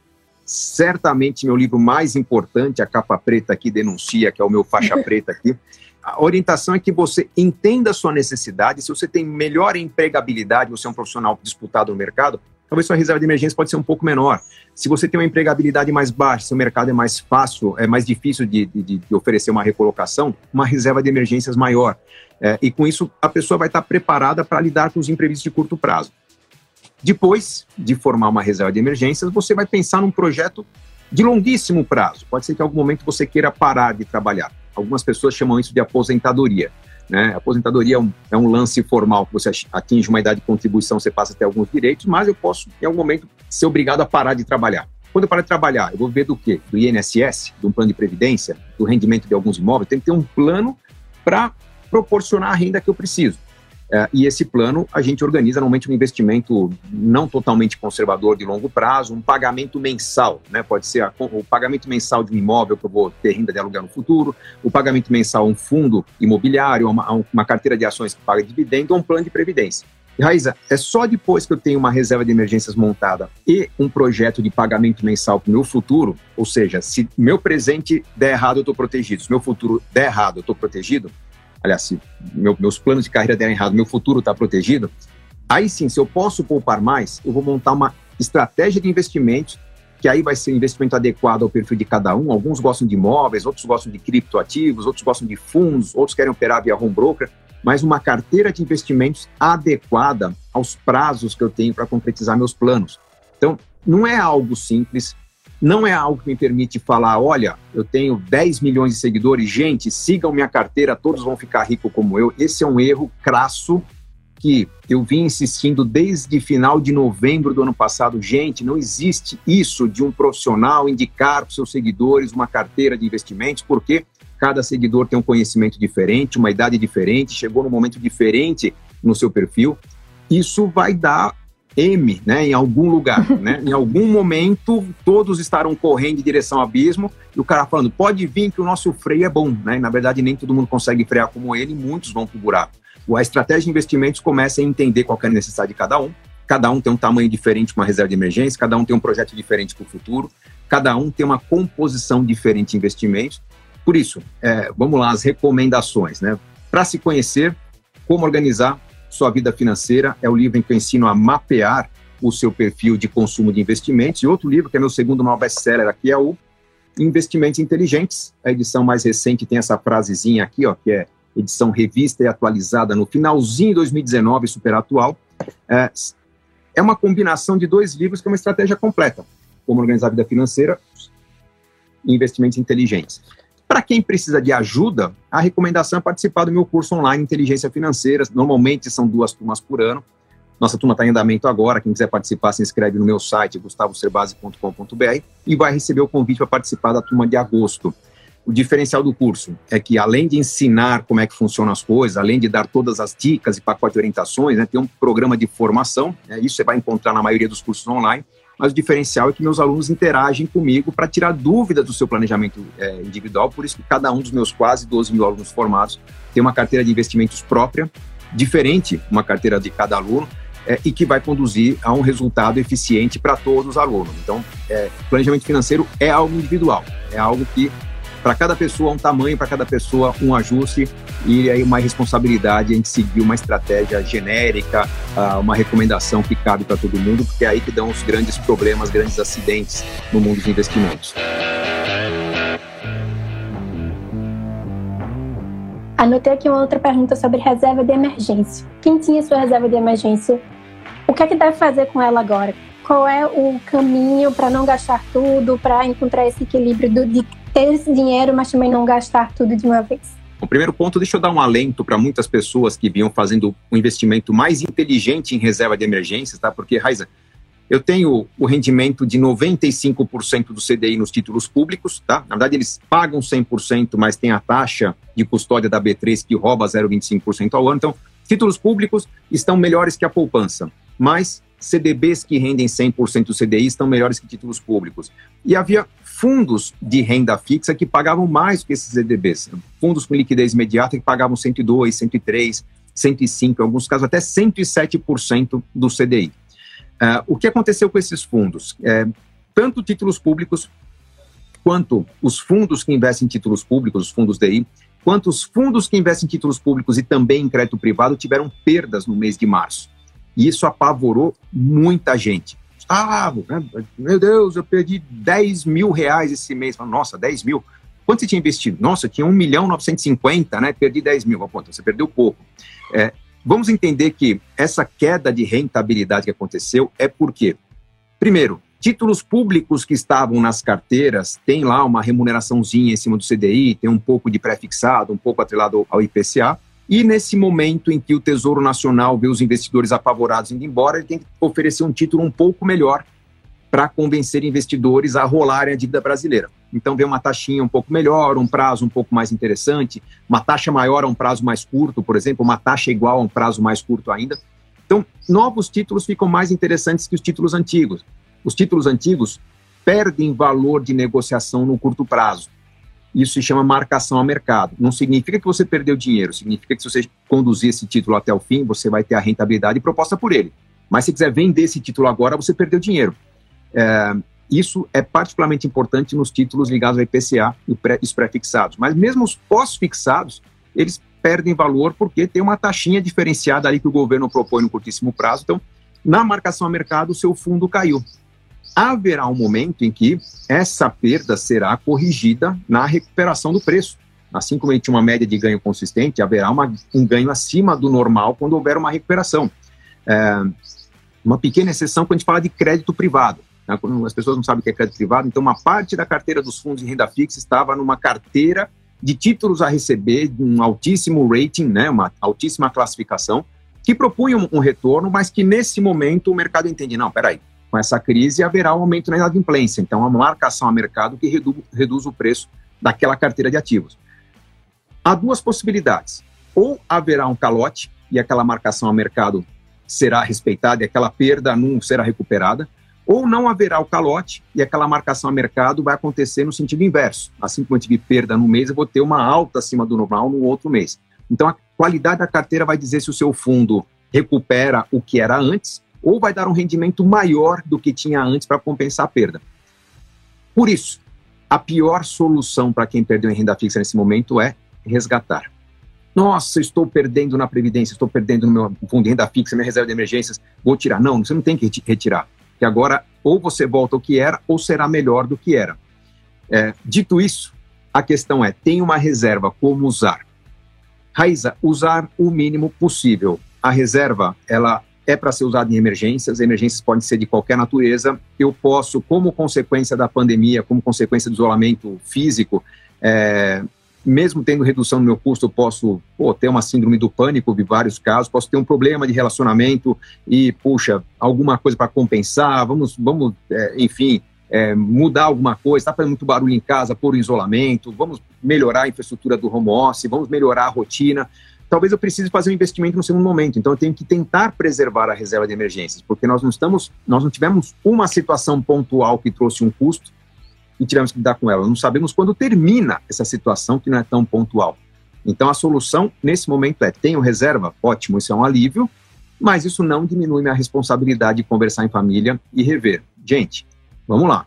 Certamente meu livro mais importante, a capa preta aqui denuncia, que é o meu faixa preta aqui, a orientação é que você entenda a sua necessidade. Se você tem melhor empregabilidade, você é um profissional disputado no mercado, talvez sua reserva de emergência pode ser um pouco menor. Se você tem uma empregabilidade mais baixa, seu mercado é mais fácil, é mais difícil de, de, de oferecer uma recolocação, uma reserva de emergências maior. É, e com isso, a pessoa vai estar preparada para lidar com os imprevistos de curto prazo. Depois de formar uma reserva de emergências, você vai pensar num projeto de longuíssimo prazo. Pode ser que em algum momento você queira parar de trabalhar. Algumas pessoas chamam isso de aposentadoria. Né? Aposentadoria é um, é um, lance formal, que você atinge uma idade de contribuição, você passa a ter alguns direitos, mas eu posso, em algum momento, ser obrigado a parar de trabalhar. Quando eu parar de trabalhar, eu vou ver do quê? Do INSS, de um plano de previdência, do rendimento de alguns imóveis. Tem que ter um plano para proporcionar a renda que eu preciso. É, e esse plano a gente organiza normalmente um investimento não totalmente conservador de longo prazo, um pagamento mensal, né? Pode ser a, o pagamento mensal de um imóvel que eu vou ter renda de aluguel no futuro, o pagamento mensal um fundo imobiliário, uma, uma carteira de ações que paga dividendo ou um plano de previdência. Raíza, é só depois que eu tenho uma reserva de emergências montada e um projeto de pagamento mensal para o meu futuro, ou seja, se meu presente der errado, eu estou protegido, se meu futuro der errado, eu estou protegido, aliás, se meu, meus planos de carreira derem errado, meu futuro está protegido, aí sim, se eu posso poupar mais, eu vou montar uma estratégia de investimentos, que aí vai ser um investimento adequado ao perfil de cada um. Alguns gostam de imóveis, outros gostam de criptoativos, outros gostam de fundos, outros querem operar via home broker, mas uma carteira de investimentos adequada aos prazos que eu tenho para concretizar meus planos. Então, não é algo simples, não é algo que me permite falar, olha, eu tenho 10 milhões de seguidores, gente, sigam minha carteira, todos vão ficar ricos como eu. Esse é um erro crasso que eu vim insistindo desde final de novembro do ano passado. Gente, não existe isso de um profissional indicar para seus seguidores uma carteira de investimentos, porque cada seguidor tem um conhecimento diferente, uma idade diferente, chegou num momento diferente no seu perfil. Isso vai dar M, né, em algum lugar, né? Em algum momento todos estarão correndo em direção ao abismo e o cara falando, pode vir que o nosso freio é bom, né? Na verdade nem todo mundo consegue frear como ele, muitos vão pro buraco. A estratégia de investimentos começa a entender qual é a necessidade de cada um. Cada um tem um tamanho diferente, uma reserva de emergência, cada um tem um projeto diferente para o futuro, cada um tem uma composição diferente de investimentos. Por isso, é, vamos lá, as recomendações, né? Para se conhecer, como organizar sua Vida Financeira é o livro em que eu ensino a mapear o seu perfil de consumo de investimentos. E outro livro, que é meu segundo maior best-seller aqui, é o Investimentos Inteligentes. A edição mais recente tem essa frasezinha aqui, ó, que é edição revista e atualizada no finalzinho de 2019, super atual. É, é uma combinação de dois livros que é uma estratégia completa. Como organizar a vida financeira investimentos inteligentes. Para quem precisa de ajuda, a recomendação é participar do meu curso online Inteligência Financeira. Normalmente são duas turmas por ano. Nossa turma está em andamento agora. Quem quiser participar, se inscreve no meu site, gustavocerbase.com.br, e vai receber o convite para participar da turma de agosto. O diferencial do curso é que, além de ensinar como é que funcionam as coisas, além de dar todas as dicas e pacote de orientações, né, tem um programa de formação. Né, isso você vai encontrar na maioria dos cursos online mas o diferencial é que meus alunos interagem comigo para tirar dúvidas do seu planejamento é, individual, por isso que cada um dos meus quase 12 mil alunos formados tem uma carteira de investimentos própria, diferente uma carteira de cada aluno, é, e que vai conduzir a um resultado eficiente para todos os alunos. Então, é, planejamento financeiro é algo individual, é algo que para cada pessoa um tamanho, para cada pessoa um ajuste e aí uma responsabilidade em seguir uma estratégia genérica, ah, uma recomendação que cabe para todo mundo, porque é aí que dão os grandes problemas, grandes acidentes no mundo dos investimentos. Anotei aqui uma outra pergunta sobre reserva de emergência. Quem tinha sua reserva de emergência, o que é que deve fazer com ela agora? Qual é o caminho para não gastar tudo, para encontrar esse equilíbrio do, de ter esse dinheiro, mas também não gastar tudo de uma vez? O primeiro ponto, deixa eu dar um alento para muitas pessoas que vinham fazendo um investimento mais inteligente em reserva de emergências, tá? Porque, Raiza, eu tenho o rendimento de 95% do CDI nos títulos públicos, tá? Na verdade, eles pagam 100%, mas tem a taxa de custódia da B3 que rouba 0,25% ao ano. Então, Títulos públicos estão melhores que a poupança, mas CDBs que rendem 100% do CDI estão melhores que títulos públicos. E havia fundos de renda fixa que pagavam mais que esses CDBs. Fundos com liquidez imediata que pagavam 102, 103, 105, em alguns casos até 107% do CDI. Uh, o que aconteceu com esses fundos? É, tanto títulos públicos quanto os fundos que investem em títulos públicos, os fundos DI, quanto os fundos que investem em títulos públicos e também em crédito privado tiveram perdas no mês de março. E isso apavorou muita gente. Ah, meu Deus, eu perdi 10 mil reais esse mês. Nossa, 10 mil. Quanto você tinha investido? Nossa, tinha 1 milhão 950, né? Perdi 10 mil. Pô, então você perdeu pouco. É, vamos entender que essa queda de rentabilidade que aconteceu é porque, primeiro, títulos públicos que estavam nas carteiras têm lá uma remuneraçãozinha em cima do CDI, tem um pouco de pré-fixado, um pouco atrelado ao IPCA. E nesse momento em que o Tesouro Nacional vê os investidores apavorados indo embora, ele tem que oferecer um título um pouco melhor para convencer investidores a rolarem a dívida brasileira. Então, vê uma taxinha um pouco melhor, um prazo um pouco mais interessante, uma taxa maior a um prazo mais curto, por exemplo, uma taxa igual a um prazo mais curto ainda. Então, novos títulos ficam mais interessantes que os títulos antigos. Os títulos antigos perdem valor de negociação no curto prazo. Isso se chama marcação a mercado. Não significa que você perdeu dinheiro, significa que se você conduzir esse título até o fim, você vai ter a rentabilidade proposta por ele. Mas se quiser vender esse título agora, você perdeu dinheiro. É, isso é particularmente importante nos títulos ligados ao IPCA e os pré-fixados. Mas mesmo os pós-fixados, eles perdem valor porque tem uma taxinha diferenciada ali que o governo propõe no curtíssimo prazo. Então, na marcação a mercado, o seu fundo caiu haverá um momento em que essa perda será corrigida na recuperação do preço. Assim como a gente tinha uma média de ganho consistente, haverá uma, um ganho acima do normal quando houver uma recuperação. É, uma pequena exceção quando a gente fala de crédito privado. Né? As pessoas não sabem o que é crédito privado, então uma parte da carteira dos fundos de renda fixa estava numa carteira de títulos a receber de um altíssimo rating, né, uma altíssima classificação, que propunha um, um retorno, mas que nesse momento o mercado entende, não, peraí, com essa crise haverá um aumento na inadimplência. Então, a marcação a mercado que redu reduz o preço daquela carteira de ativos. Há duas possibilidades. Ou haverá um calote e aquela marcação a mercado será respeitada e aquela perda não será recuperada, ou não haverá o calote e aquela marcação a mercado vai acontecer no sentido inverso. Assim como eu tive perda no mês, eu vou ter uma alta acima do normal no outro mês. Então, a qualidade da carteira vai dizer se o seu fundo recupera o que era antes ou vai dar um rendimento maior do que tinha antes para compensar a perda. Por isso, a pior solução para quem perdeu em renda fixa nesse momento é resgatar. Nossa, estou perdendo na Previdência, estou perdendo no meu fundo de renda fixa, minha reserva de emergências, vou tirar. Não, você não tem que retirar. Que agora ou você volta ao que era ou será melhor do que era. É, dito isso, a questão é: tem uma reserva, como usar? Raiza, usar o mínimo possível. A reserva, ela é para ser usado em emergências, emergências podem ser de qualquer natureza. Eu posso, como consequência da pandemia, como consequência do isolamento físico, é, mesmo tendo redução no meu custo, eu posso pô, ter uma síndrome do pânico, de vários casos, posso ter um problema de relacionamento e, puxa, alguma coisa para compensar, vamos, vamos é, enfim, é, mudar alguma coisa, está fazendo muito barulho em casa, pôr o isolamento, vamos melhorar a infraestrutura do home office, vamos melhorar a rotina talvez eu precise fazer um investimento no segundo momento. Então eu tenho que tentar preservar a reserva de emergências, porque nós não estamos, nós não tivemos uma situação pontual que trouxe um custo e tivemos que lidar com ela. Não sabemos quando termina essa situação que não é tão pontual. Então a solução nesse momento é: tenho reserva? Ótimo, isso é um alívio, mas isso não diminui minha responsabilidade de conversar em família e rever. Gente, vamos lá.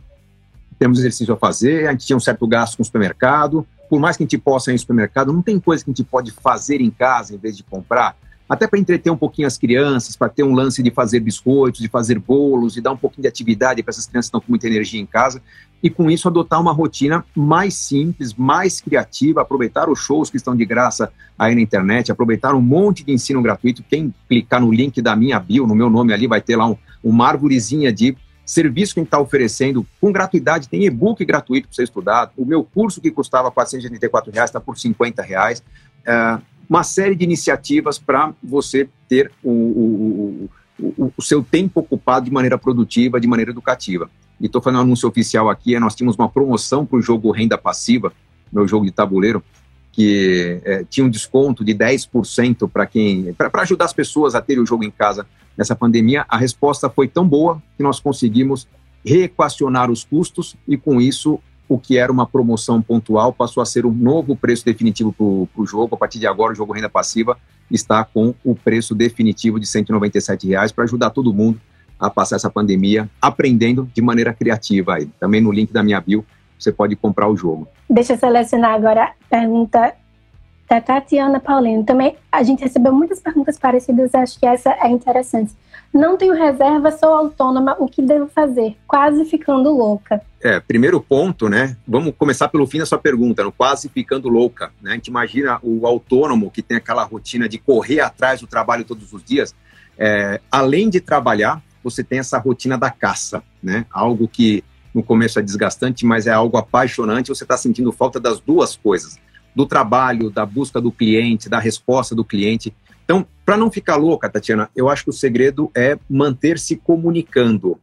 Temos exercício a fazer, a gente tinha um certo gasto com o supermercado, por mais que a gente possa ir no supermercado, não tem coisa que a gente pode fazer em casa em vez de comprar, até para entreter um pouquinho as crianças, para ter um lance de fazer biscoitos, de fazer bolos, e dar um pouquinho de atividade para essas crianças que estão com muita energia em casa, e com isso adotar uma rotina mais simples, mais criativa, aproveitar os shows que estão de graça aí na internet, aproveitar um monte de ensino gratuito. Quem clicar no link da minha bio, no meu nome ali, vai ter lá um, uma árvorezinha de serviço que a gente está oferecendo com gratuidade, tem e-book gratuito para você estudar, o meu curso que custava 484 reais está por 50 reais, é, uma série de iniciativas para você ter o, o, o, o, seu tempo ocupado de maneira produtiva, de maneira educativa. E estou fazendo um anúncio oficial aqui, nós tínhamos uma promoção para o jogo Renda Passiva, meu jogo de tabuleiro, que é, tinha um desconto de 10% para quem para ajudar as pessoas a terem o jogo em casa nessa pandemia, a resposta foi tão boa que nós conseguimos reequacionar os custos e com isso o que era uma promoção pontual passou a ser um novo preço definitivo para o jogo. A partir de agora, o jogo renda passiva está com o preço definitivo de 197 reais para ajudar todo mundo a passar essa pandemia aprendendo de maneira criativa. Aí. Também no link da minha bio você pode comprar o jogo. Deixa eu selecionar agora a pergunta da Tatiana Paulino. Também a gente recebeu muitas perguntas parecidas, acho que essa é interessante. Não tenho reserva, sou autônoma, o que devo fazer? Quase ficando louca. É, primeiro ponto, né? Vamos começar pelo fim da sua pergunta, no quase ficando louca. Né? A gente imagina o autônomo que tem aquela rotina de correr atrás do trabalho todos os dias. É, além de trabalhar, você tem essa rotina da caça, né? Algo que no começo é desgastante, mas é algo apaixonante. Você está sentindo falta das duas coisas: do trabalho, da busca do cliente, da resposta do cliente. Então, para não ficar louca, Tatiana, eu acho que o segredo é manter-se comunicando,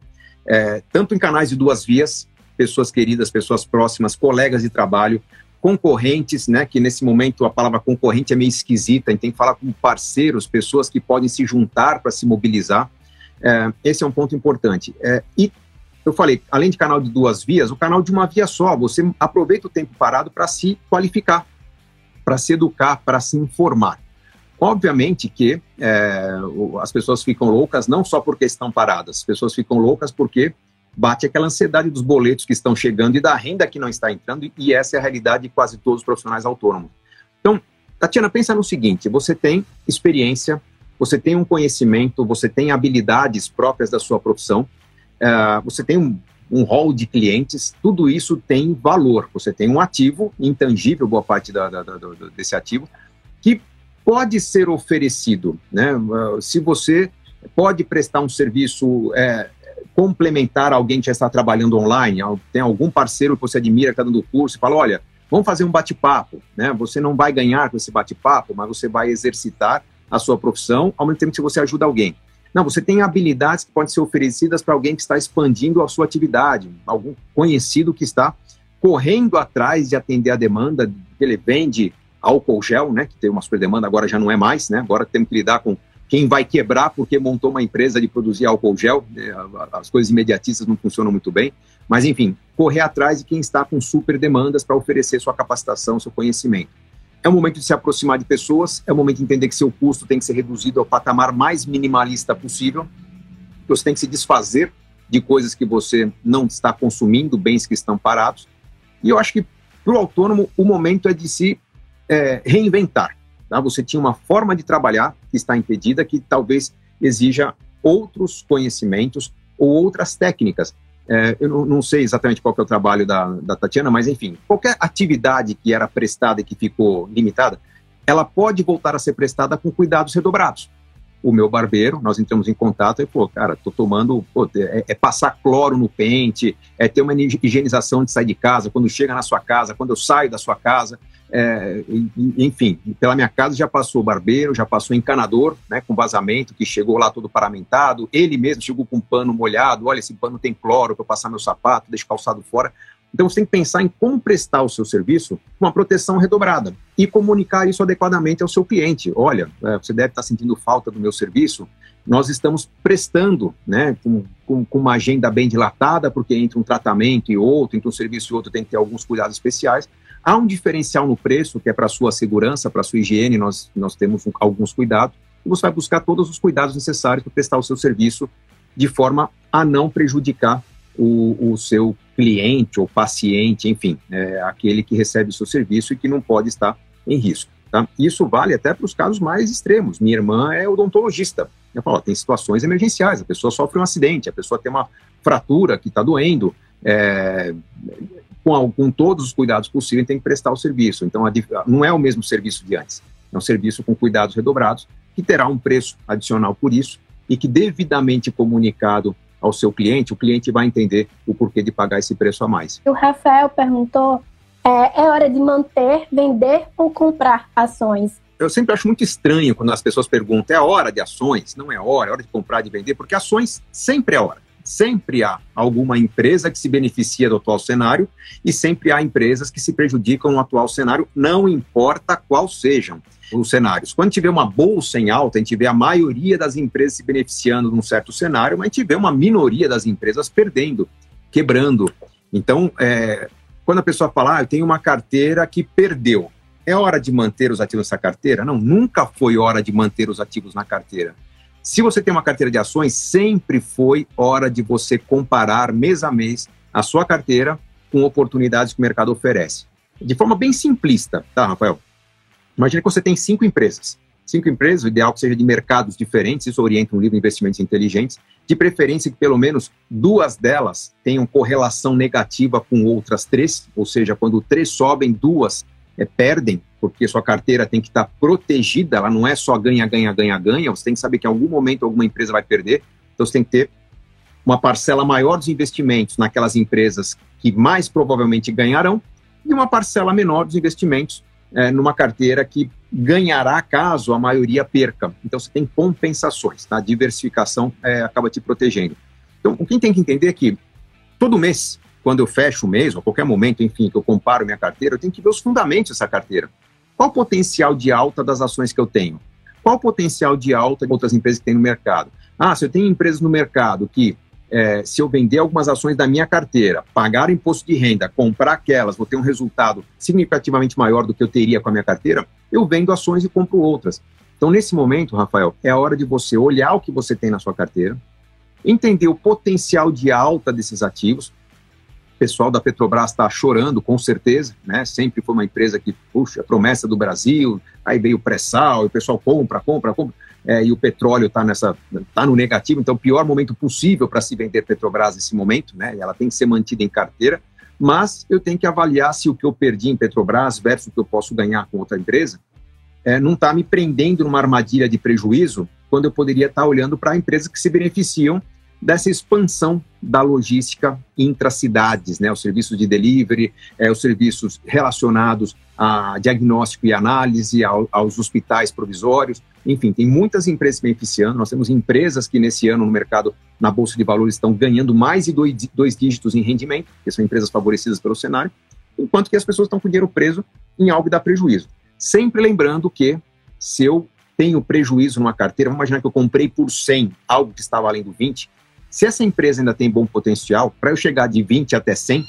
é, tanto em canais de duas vias, pessoas queridas, pessoas próximas, colegas de trabalho, concorrentes, né? Que nesse momento a palavra concorrente é meio esquisita, gente tem que falar com parceiros, pessoas que podem se juntar para se mobilizar. É, esse é um ponto importante. É, e eu falei, além de canal de duas vias, o canal de uma via só. Você aproveita o tempo parado para se qualificar, para se educar, para se informar. Obviamente que é, as pessoas ficam loucas não só porque estão paradas, as pessoas ficam loucas porque bate aquela ansiedade dos boletos que estão chegando e da renda que não está entrando, e essa é a realidade de quase todos os profissionais autônomos. Então, Tatiana, pensa no seguinte: você tem experiência, você tem um conhecimento, você tem habilidades próprias da sua profissão, uh, você tem um, um hall de clientes, tudo isso tem valor. Você tem um ativo intangível, boa parte da, da, da, desse ativo, que pode ser oferecido, né? Uh, se você pode prestar um serviço é, complementar a alguém que já está trabalhando online, tem algum parceiro que você admira que está dando curso e fala, olha, vamos fazer um bate-papo, né? Você não vai ganhar com esse bate-papo, mas você vai exercitar a sua profissão ao mesmo tempo que você ajuda alguém. Não, você tem habilidades que podem ser oferecidas para alguém que está expandindo a sua atividade, algum conhecido que está correndo atrás de atender a demanda, ele vende álcool gel, né, que tem uma super demanda, agora já não é mais, né, agora temos que lidar com quem vai quebrar porque montou uma empresa de produzir álcool gel, né, as coisas imediatistas não funcionam muito bem, mas enfim, correr atrás de quem está com super demandas para oferecer sua capacitação, seu conhecimento. É o momento de se aproximar de pessoas, é o momento de entender que seu custo tem que ser reduzido ao patamar mais minimalista possível, você tem que se desfazer de coisas que você não está consumindo, bens que estão parados, e eu acho que para o autônomo o momento é de se é, reinventar. Tá? Você tinha uma forma de trabalhar que está impedida, que talvez exija outros conhecimentos ou outras técnicas. É, eu não, sei exatamente qual é o trabalho da, da Tatiana, mas enfim, qualquer atividade que era prestada e que ficou limitada, ela pode voltar a ser prestada com cuidados redobrados. O meu barbeiro, nós entramos em contato e, pô, cara, tô tomando, pô, é, é, passar cloro no pente, é ter uma higienização de sair de casa, quando chega na sua casa, quando eu saio da sua casa, é, enfim, pela minha casa já passou barbeiro, já passou encanador, né, com vazamento, que chegou lá todo paramentado, ele mesmo chegou com um pano molhado, olha, esse pano tem cloro para passar meu sapato, deixa calçado fora. Então você tem que pensar em como prestar o seu serviço com uma proteção redobrada e comunicar isso adequadamente ao seu cliente. Olha, é, você deve estar sentindo falta do meu serviço. Nós estamos prestando, né, com, com, com uma agenda bem dilatada, porque entre um tratamento e outro, entre um serviço e outro, tem que ter alguns cuidados especiais. Há um diferencial no preço, que é para sua segurança, para sua higiene, nós, nós temos um, alguns cuidados, e você vai buscar todos os cuidados necessários para prestar o seu serviço de forma a não prejudicar o, o seu cliente ou paciente, enfim, é aquele que recebe o seu serviço e que não pode estar em risco. Tá? Isso vale até para os casos mais extremos. Minha irmã é odontologista. Eu falo, tem situações emergenciais, a pessoa sofre um acidente, a pessoa tem uma fratura que está doendo, é, com, com, todos os cuidados possíveis, tem que prestar o serviço. Então, a, não é o mesmo serviço de antes. É um serviço com cuidados redobrados, que terá um preço adicional por isso, e que devidamente comunicado ao seu cliente, o cliente vai entender o porquê de pagar esse preço a mais. O Rafael perguntou: é, é hora de manter, vender ou comprar ações? Eu sempre acho muito estranho quando as pessoas perguntam: é hora de ações? Não é hora, é hora de comprar, de vender, porque ações sempre é hora. Sempre há alguma empresa que se beneficia do atual cenário e sempre há empresas que se prejudicam no atual cenário, não importa qual sejam os cenários. Quando vê uma bolsa em alta, a gente vê a maioria das empresas se beneficiando de um certo cenário, mas a gente vê uma minoria das empresas perdendo, quebrando. Então, é, quando a pessoa fala, ah, eu tenho uma carteira que perdeu, é hora de manter os ativos nessa carteira? Não, nunca foi hora de manter os ativos na carteira. Se você tem uma carteira de ações, sempre foi hora de você comparar mês a mês a sua carteira com oportunidades que o mercado oferece. De forma bem simplista, tá, Rafael? Imagina que você tem cinco empresas. Cinco empresas, o ideal que seja de mercados diferentes, isso orienta um livro Investimentos Inteligentes, de preferência que pelo menos duas delas tenham correlação negativa com outras três, ou seja, quando três sobem, duas é, perdem, porque sua carteira tem que estar protegida, ela não é só ganha, ganha, ganha, ganha, você tem que saber que em algum momento alguma empresa vai perder, então você tem que ter uma parcela maior dos investimentos naquelas empresas que mais provavelmente ganharão e uma parcela menor dos investimentos é, numa carteira que ganhará caso a maioria perca. Então você tem compensações, tá? A diversificação é, acaba te protegendo. Então o que tem que entender é que todo mês quando eu fecho o mês, ou a qualquer momento, enfim, que eu comparo minha carteira, eu tenho que ver os fundamentos dessa carteira. Qual o potencial de alta das ações que eu tenho? Qual o potencial de alta de outras empresas que tem no mercado? Ah, se eu tenho empresas no mercado que, é, se eu vender algumas ações da minha carteira, pagar imposto de renda, comprar aquelas, vou ter um resultado significativamente maior do que eu teria com a minha carteira, eu vendo ações e compro outras. Então, nesse momento, Rafael, é a hora de você olhar o que você tem na sua carteira, entender o potencial de alta desses ativos, pessoal da Petrobras está chorando, com certeza, né? Sempre foi uma empresa que, puxa, promessa do Brasil, aí veio o pré-sal, o pessoal compra, compra, compra, é, e o petróleo está nessa, tá no negativo, então o pior momento possível para se vender Petrobras nesse momento, né? Ela tem que ser mantida em carteira, mas eu tenho que avaliar se o que eu perdi em Petrobras versus o que eu posso ganhar com outra empresa, é, não está me prendendo numa armadilha de prejuízo, quando eu poderia estar tá olhando para empresas que se beneficiam dessa expansão da logística intracidades, né, os serviços de delivery, é, os serviços relacionados a diagnóstico e análise, ao, aos hospitais provisórios, enfim, tem muitas empresas beneficiando, nós temos empresas que nesse ano no mercado, na Bolsa de Valores, estão ganhando mais de dois, dois dígitos em rendimento, que são empresas favorecidas pelo cenário, enquanto que as pessoas estão com dinheiro preso em algo que dá prejuízo. Sempre lembrando que se eu tenho prejuízo numa carteira, vamos imaginar que eu comprei por 100 algo que está valendo 20, se essa empresa ainda tem bom potencial, para eu chegar de 20 até 100,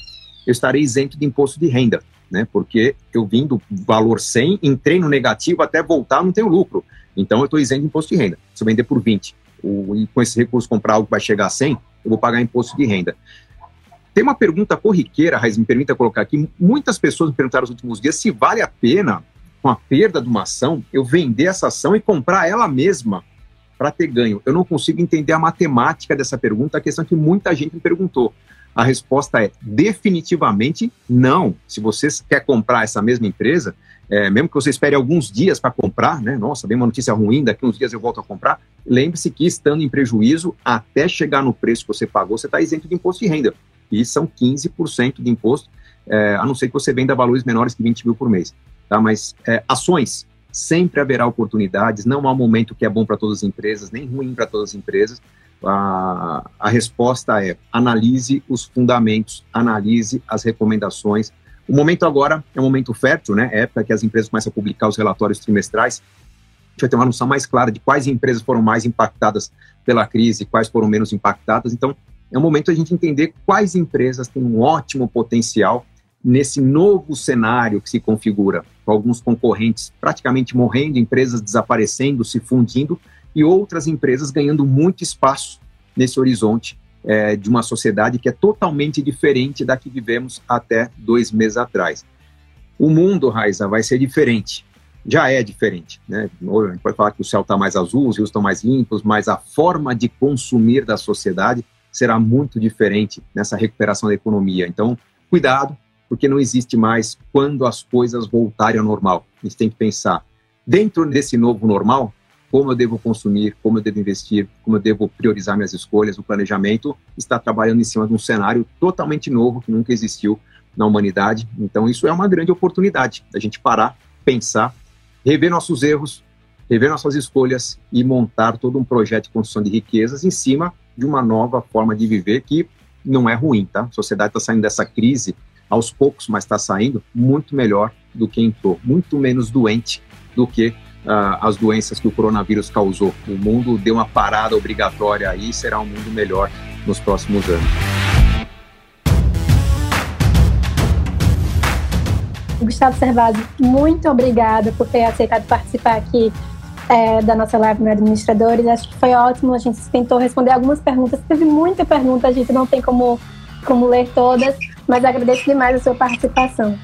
eu estarei isento de imposto de renda, né? Porque eu vim do valor 100, entrei no negativo, até voltar não tenho lucro. Então eu estou isento de imposto de renda. Se eu vender por 20 o, e com esse recurso comprar algo que vai chegar a 100, eu vou pagar imposto de renda. Tem uma pergunta corriqueira, Raiz, me permita colocar aqui. Muitas pessoas me perguntaram nos últimos dias se vale a pena, com a perda de uma ação, eu vender essa ação e comprar ela mesma para ter ganho? Eu não consigo entender a matemática dessa pergunta, a questão que muita gente me perguntou. A resposta é definitivamente não. Se você quer comprar essa mesma empresa, é, mesmo que você espere alguns dias para comprar, né? Nossa, vem uma notícia ruim, daqui uns dias eu volto a comprar. Lembre-se que estando em prejuízo, até chegar no preço que você pagou, você está isento de imposto de renda. E são 15% de imposto, é, a não ser que você venda valores menores que 20 mil por mês. Tá? Mas é, ações, sempre haverá oportunidades, não há um momento que é bom para todas as empresas, nem ruim para todas as empresas. A, a resposta é analise os fundamentos, analise as recomendações. O momento agora é um momento fértil, né? É época que as empresas começam a publicar os relatórios trimestrais. A gente vai ter uma noção mais clara de quais empresas foram mais impactadas pela crise, quais foram menos impactadas. Então, é um momento a gente entender quais empresas têm um ótimo potencial nesse novo cenário que se configura, com alguns concorrentes praticamente morrendo, empresas desaparecendo, se fundindo e outras empresas ganhando muito espaço nesse horizonte é, de uma sociedade que é totalmente diferente da que vivemos até dois meses atrás. O mundo, Raiza, vai ser diferente. Já é diferente. Né? A gente pode falar que o céu está mais azul, os rios estão mais limpos, mas a forma de consumir da sociedade será muito diferente nessa recuperação da economia. Então, cuidado, porque não existe mais quando as coisas voltarem ao normal. A gente tem que pensar, dentro desse novo normal, como eu devo consumir, como eu devo investir, como eu devo priorizar minhas escolhas, o planejamento está trabalhando em cima de um cenário totalmente novo que nunca existiu na humanidade. Então, isso é uma grande oportunidade da gente parar, pensar, rever nossos erros, rever nossas escolhas e montar todo um projeto de construção de riquezas em cima de uma nova forma de viver que não é ruim, tá? A sociedade está saindo dessa crise aos poucos, mas está saindo muito melhor do que entrou, muito menos doente do que uh, as doenças que o coronavírus causou. O mundo deu uma parada obrigatória aí, será um mundo melhor nos próximos anos. Gustavo Servado, muito obrigada por ter aceitado participar aqui é, da nossa live no Administradores. Acho que foi ótimo, a gente tentou responder algumas perguntas. Teve muita pergunta, a gente não tem como, como ler todas, mas agradeço demais a sua participação.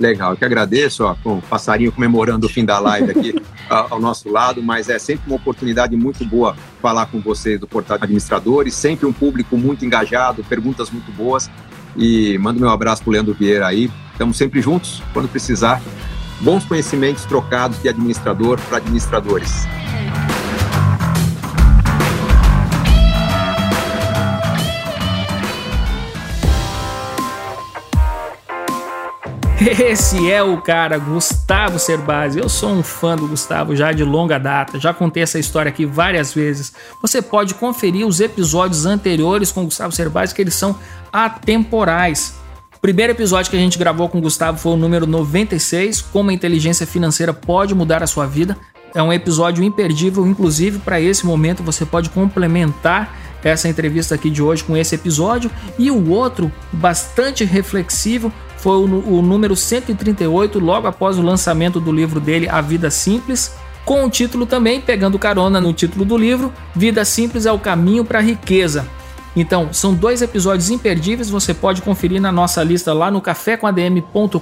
Legal, eu que agradeço, ó, com o passarinho comemorando o fim da live aqui ao nosso lado, mas é sempre uma oportunidade muito boa falar com vocês do Portal de Administradores, sempre um público muito engajado, perguntas muito boas. E mando meu abraço para o Leandro Vieira aí. Estamos sempre juntos, quando precisar. Bons conhecimentos trocados de administrador para administradores. Esse é o cara, Gustavo Cerbasi. Eu sou um fã do Gustavo já de longa data, já contei essa história aqui várias vezes. Você pode conferir os episódios anteriores com Gustavo Cerbasi, que eles são atemporais. O primeiro episódio que a gente gravou com o Gustavo foi o número 96, Como a inteligência financeira pode mudar a sua vida. É um episódio imperdível, inclusive para esse momento você pode complementar essa entrevista aqui de hoje com esse episódio e o outro bastante reflexivo foi o, o número 138, logo após o lançamento do livro dele A Vida Simples, com o título também, pegando carona no título do livro, Vida Simples é o Caminho para a Riqueza. Então, são dois episódios imperdíveis, você pode conferir na nossa lista lá no cafécomadm.com.br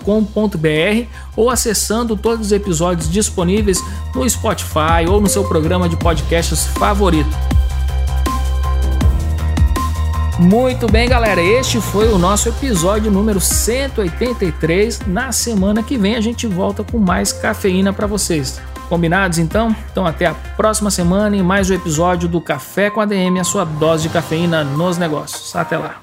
ou acessando todos os episódios disponíveis no Spotify ou no seu programa de podcasts favorito. Muito bem, galera. Este foi o nosso episódio número 183. Na semana que vem a gente volta com mais cafeína para vocês. Combinados então? Então até a próxima semana e mais um episódio do Café com a DM, a sua dose de cafeína nos negócios. Até lá.